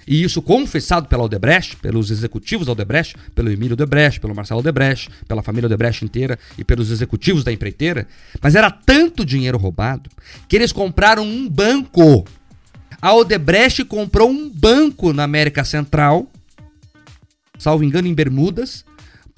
e isso confessado pela Odebrecht, pelos executivos da Odebrecht, pelo Emílio Odebrecht, pelo Marcelo Odebrecht, pela família Odebrecht inteira e pelos executivos da empreiteira. Mas era tanto dinheiro roubado que eles compraram um banco. A Odebrecht comprou um banco na América Central, salvo engano, em Bermudas,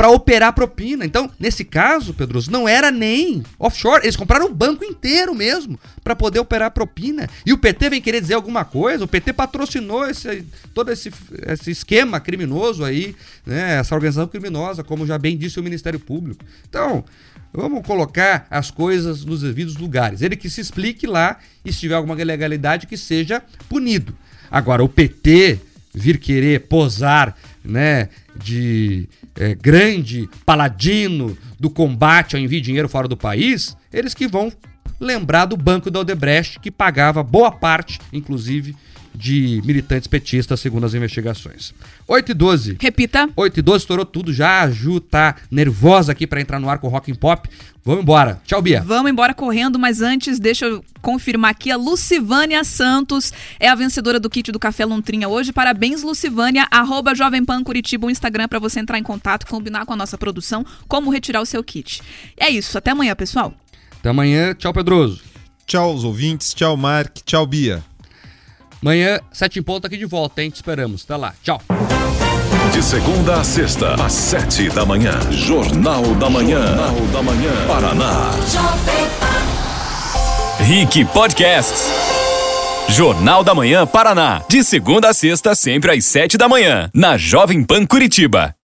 para operar propina. Então, nesse caso, Pedroso, não era nem offshore, eles compraram o banco inteiro mesmo para poder operar propina. E o PT vem querer dizer alguma coisa? O PT patrocinou esse, todo esse, esse esquema criminoso aí, né? essa organização criminosa, como já bem disse o Ministério Público. Então, vamos colocar as coisas nos devidos lugares. Ele que se explique lá e se tiver alguma ilegalidade que seja punido. Agora, o PT vir querer posar, né, de é, grande paladino do combate ao envio de dinheiro fora do país, eles que vão lembrar do banco da Odebrecht, que pagava boa parte, inclusive, de militantes petistas, segundo as investigações. 8 e 12. Repita. 8 e 12, estourou tudo já. A Ju tá nervosa aqui para entrar no ar com o Rock and Pop. Vamos embora. Tchau, Bia. Vamos embora correndo, mas antes, deixa eu confirmar aqui. A Lucivânia Santos é a vencedora do kit do Café Lontrinha hoje. Parabéns, Lucivânia. Arroba Jovem Pan Curitiba, o Instagram para você entrar em contato, combinar com a nossa produção como retirar o seu kit. É isso. Até amanhã, pessoal. Até amanhã. Tchau, Pedroso. Tchau, os ouvintes. Tchau, Mark. Tchau, Bia. Amanhã, sete em ponto aqui de volta, hein? Te esperamos. Até lá. Tchau. De segunda a sexta, às sete da manhã. Jornal da Manhã. Jornal da Manhã. Paraná. Rick Podcasts. Jornal da Manhã Paraná. De segunda a sexta, sempre às sete da manhã. Na Jovem Pan Curitiba.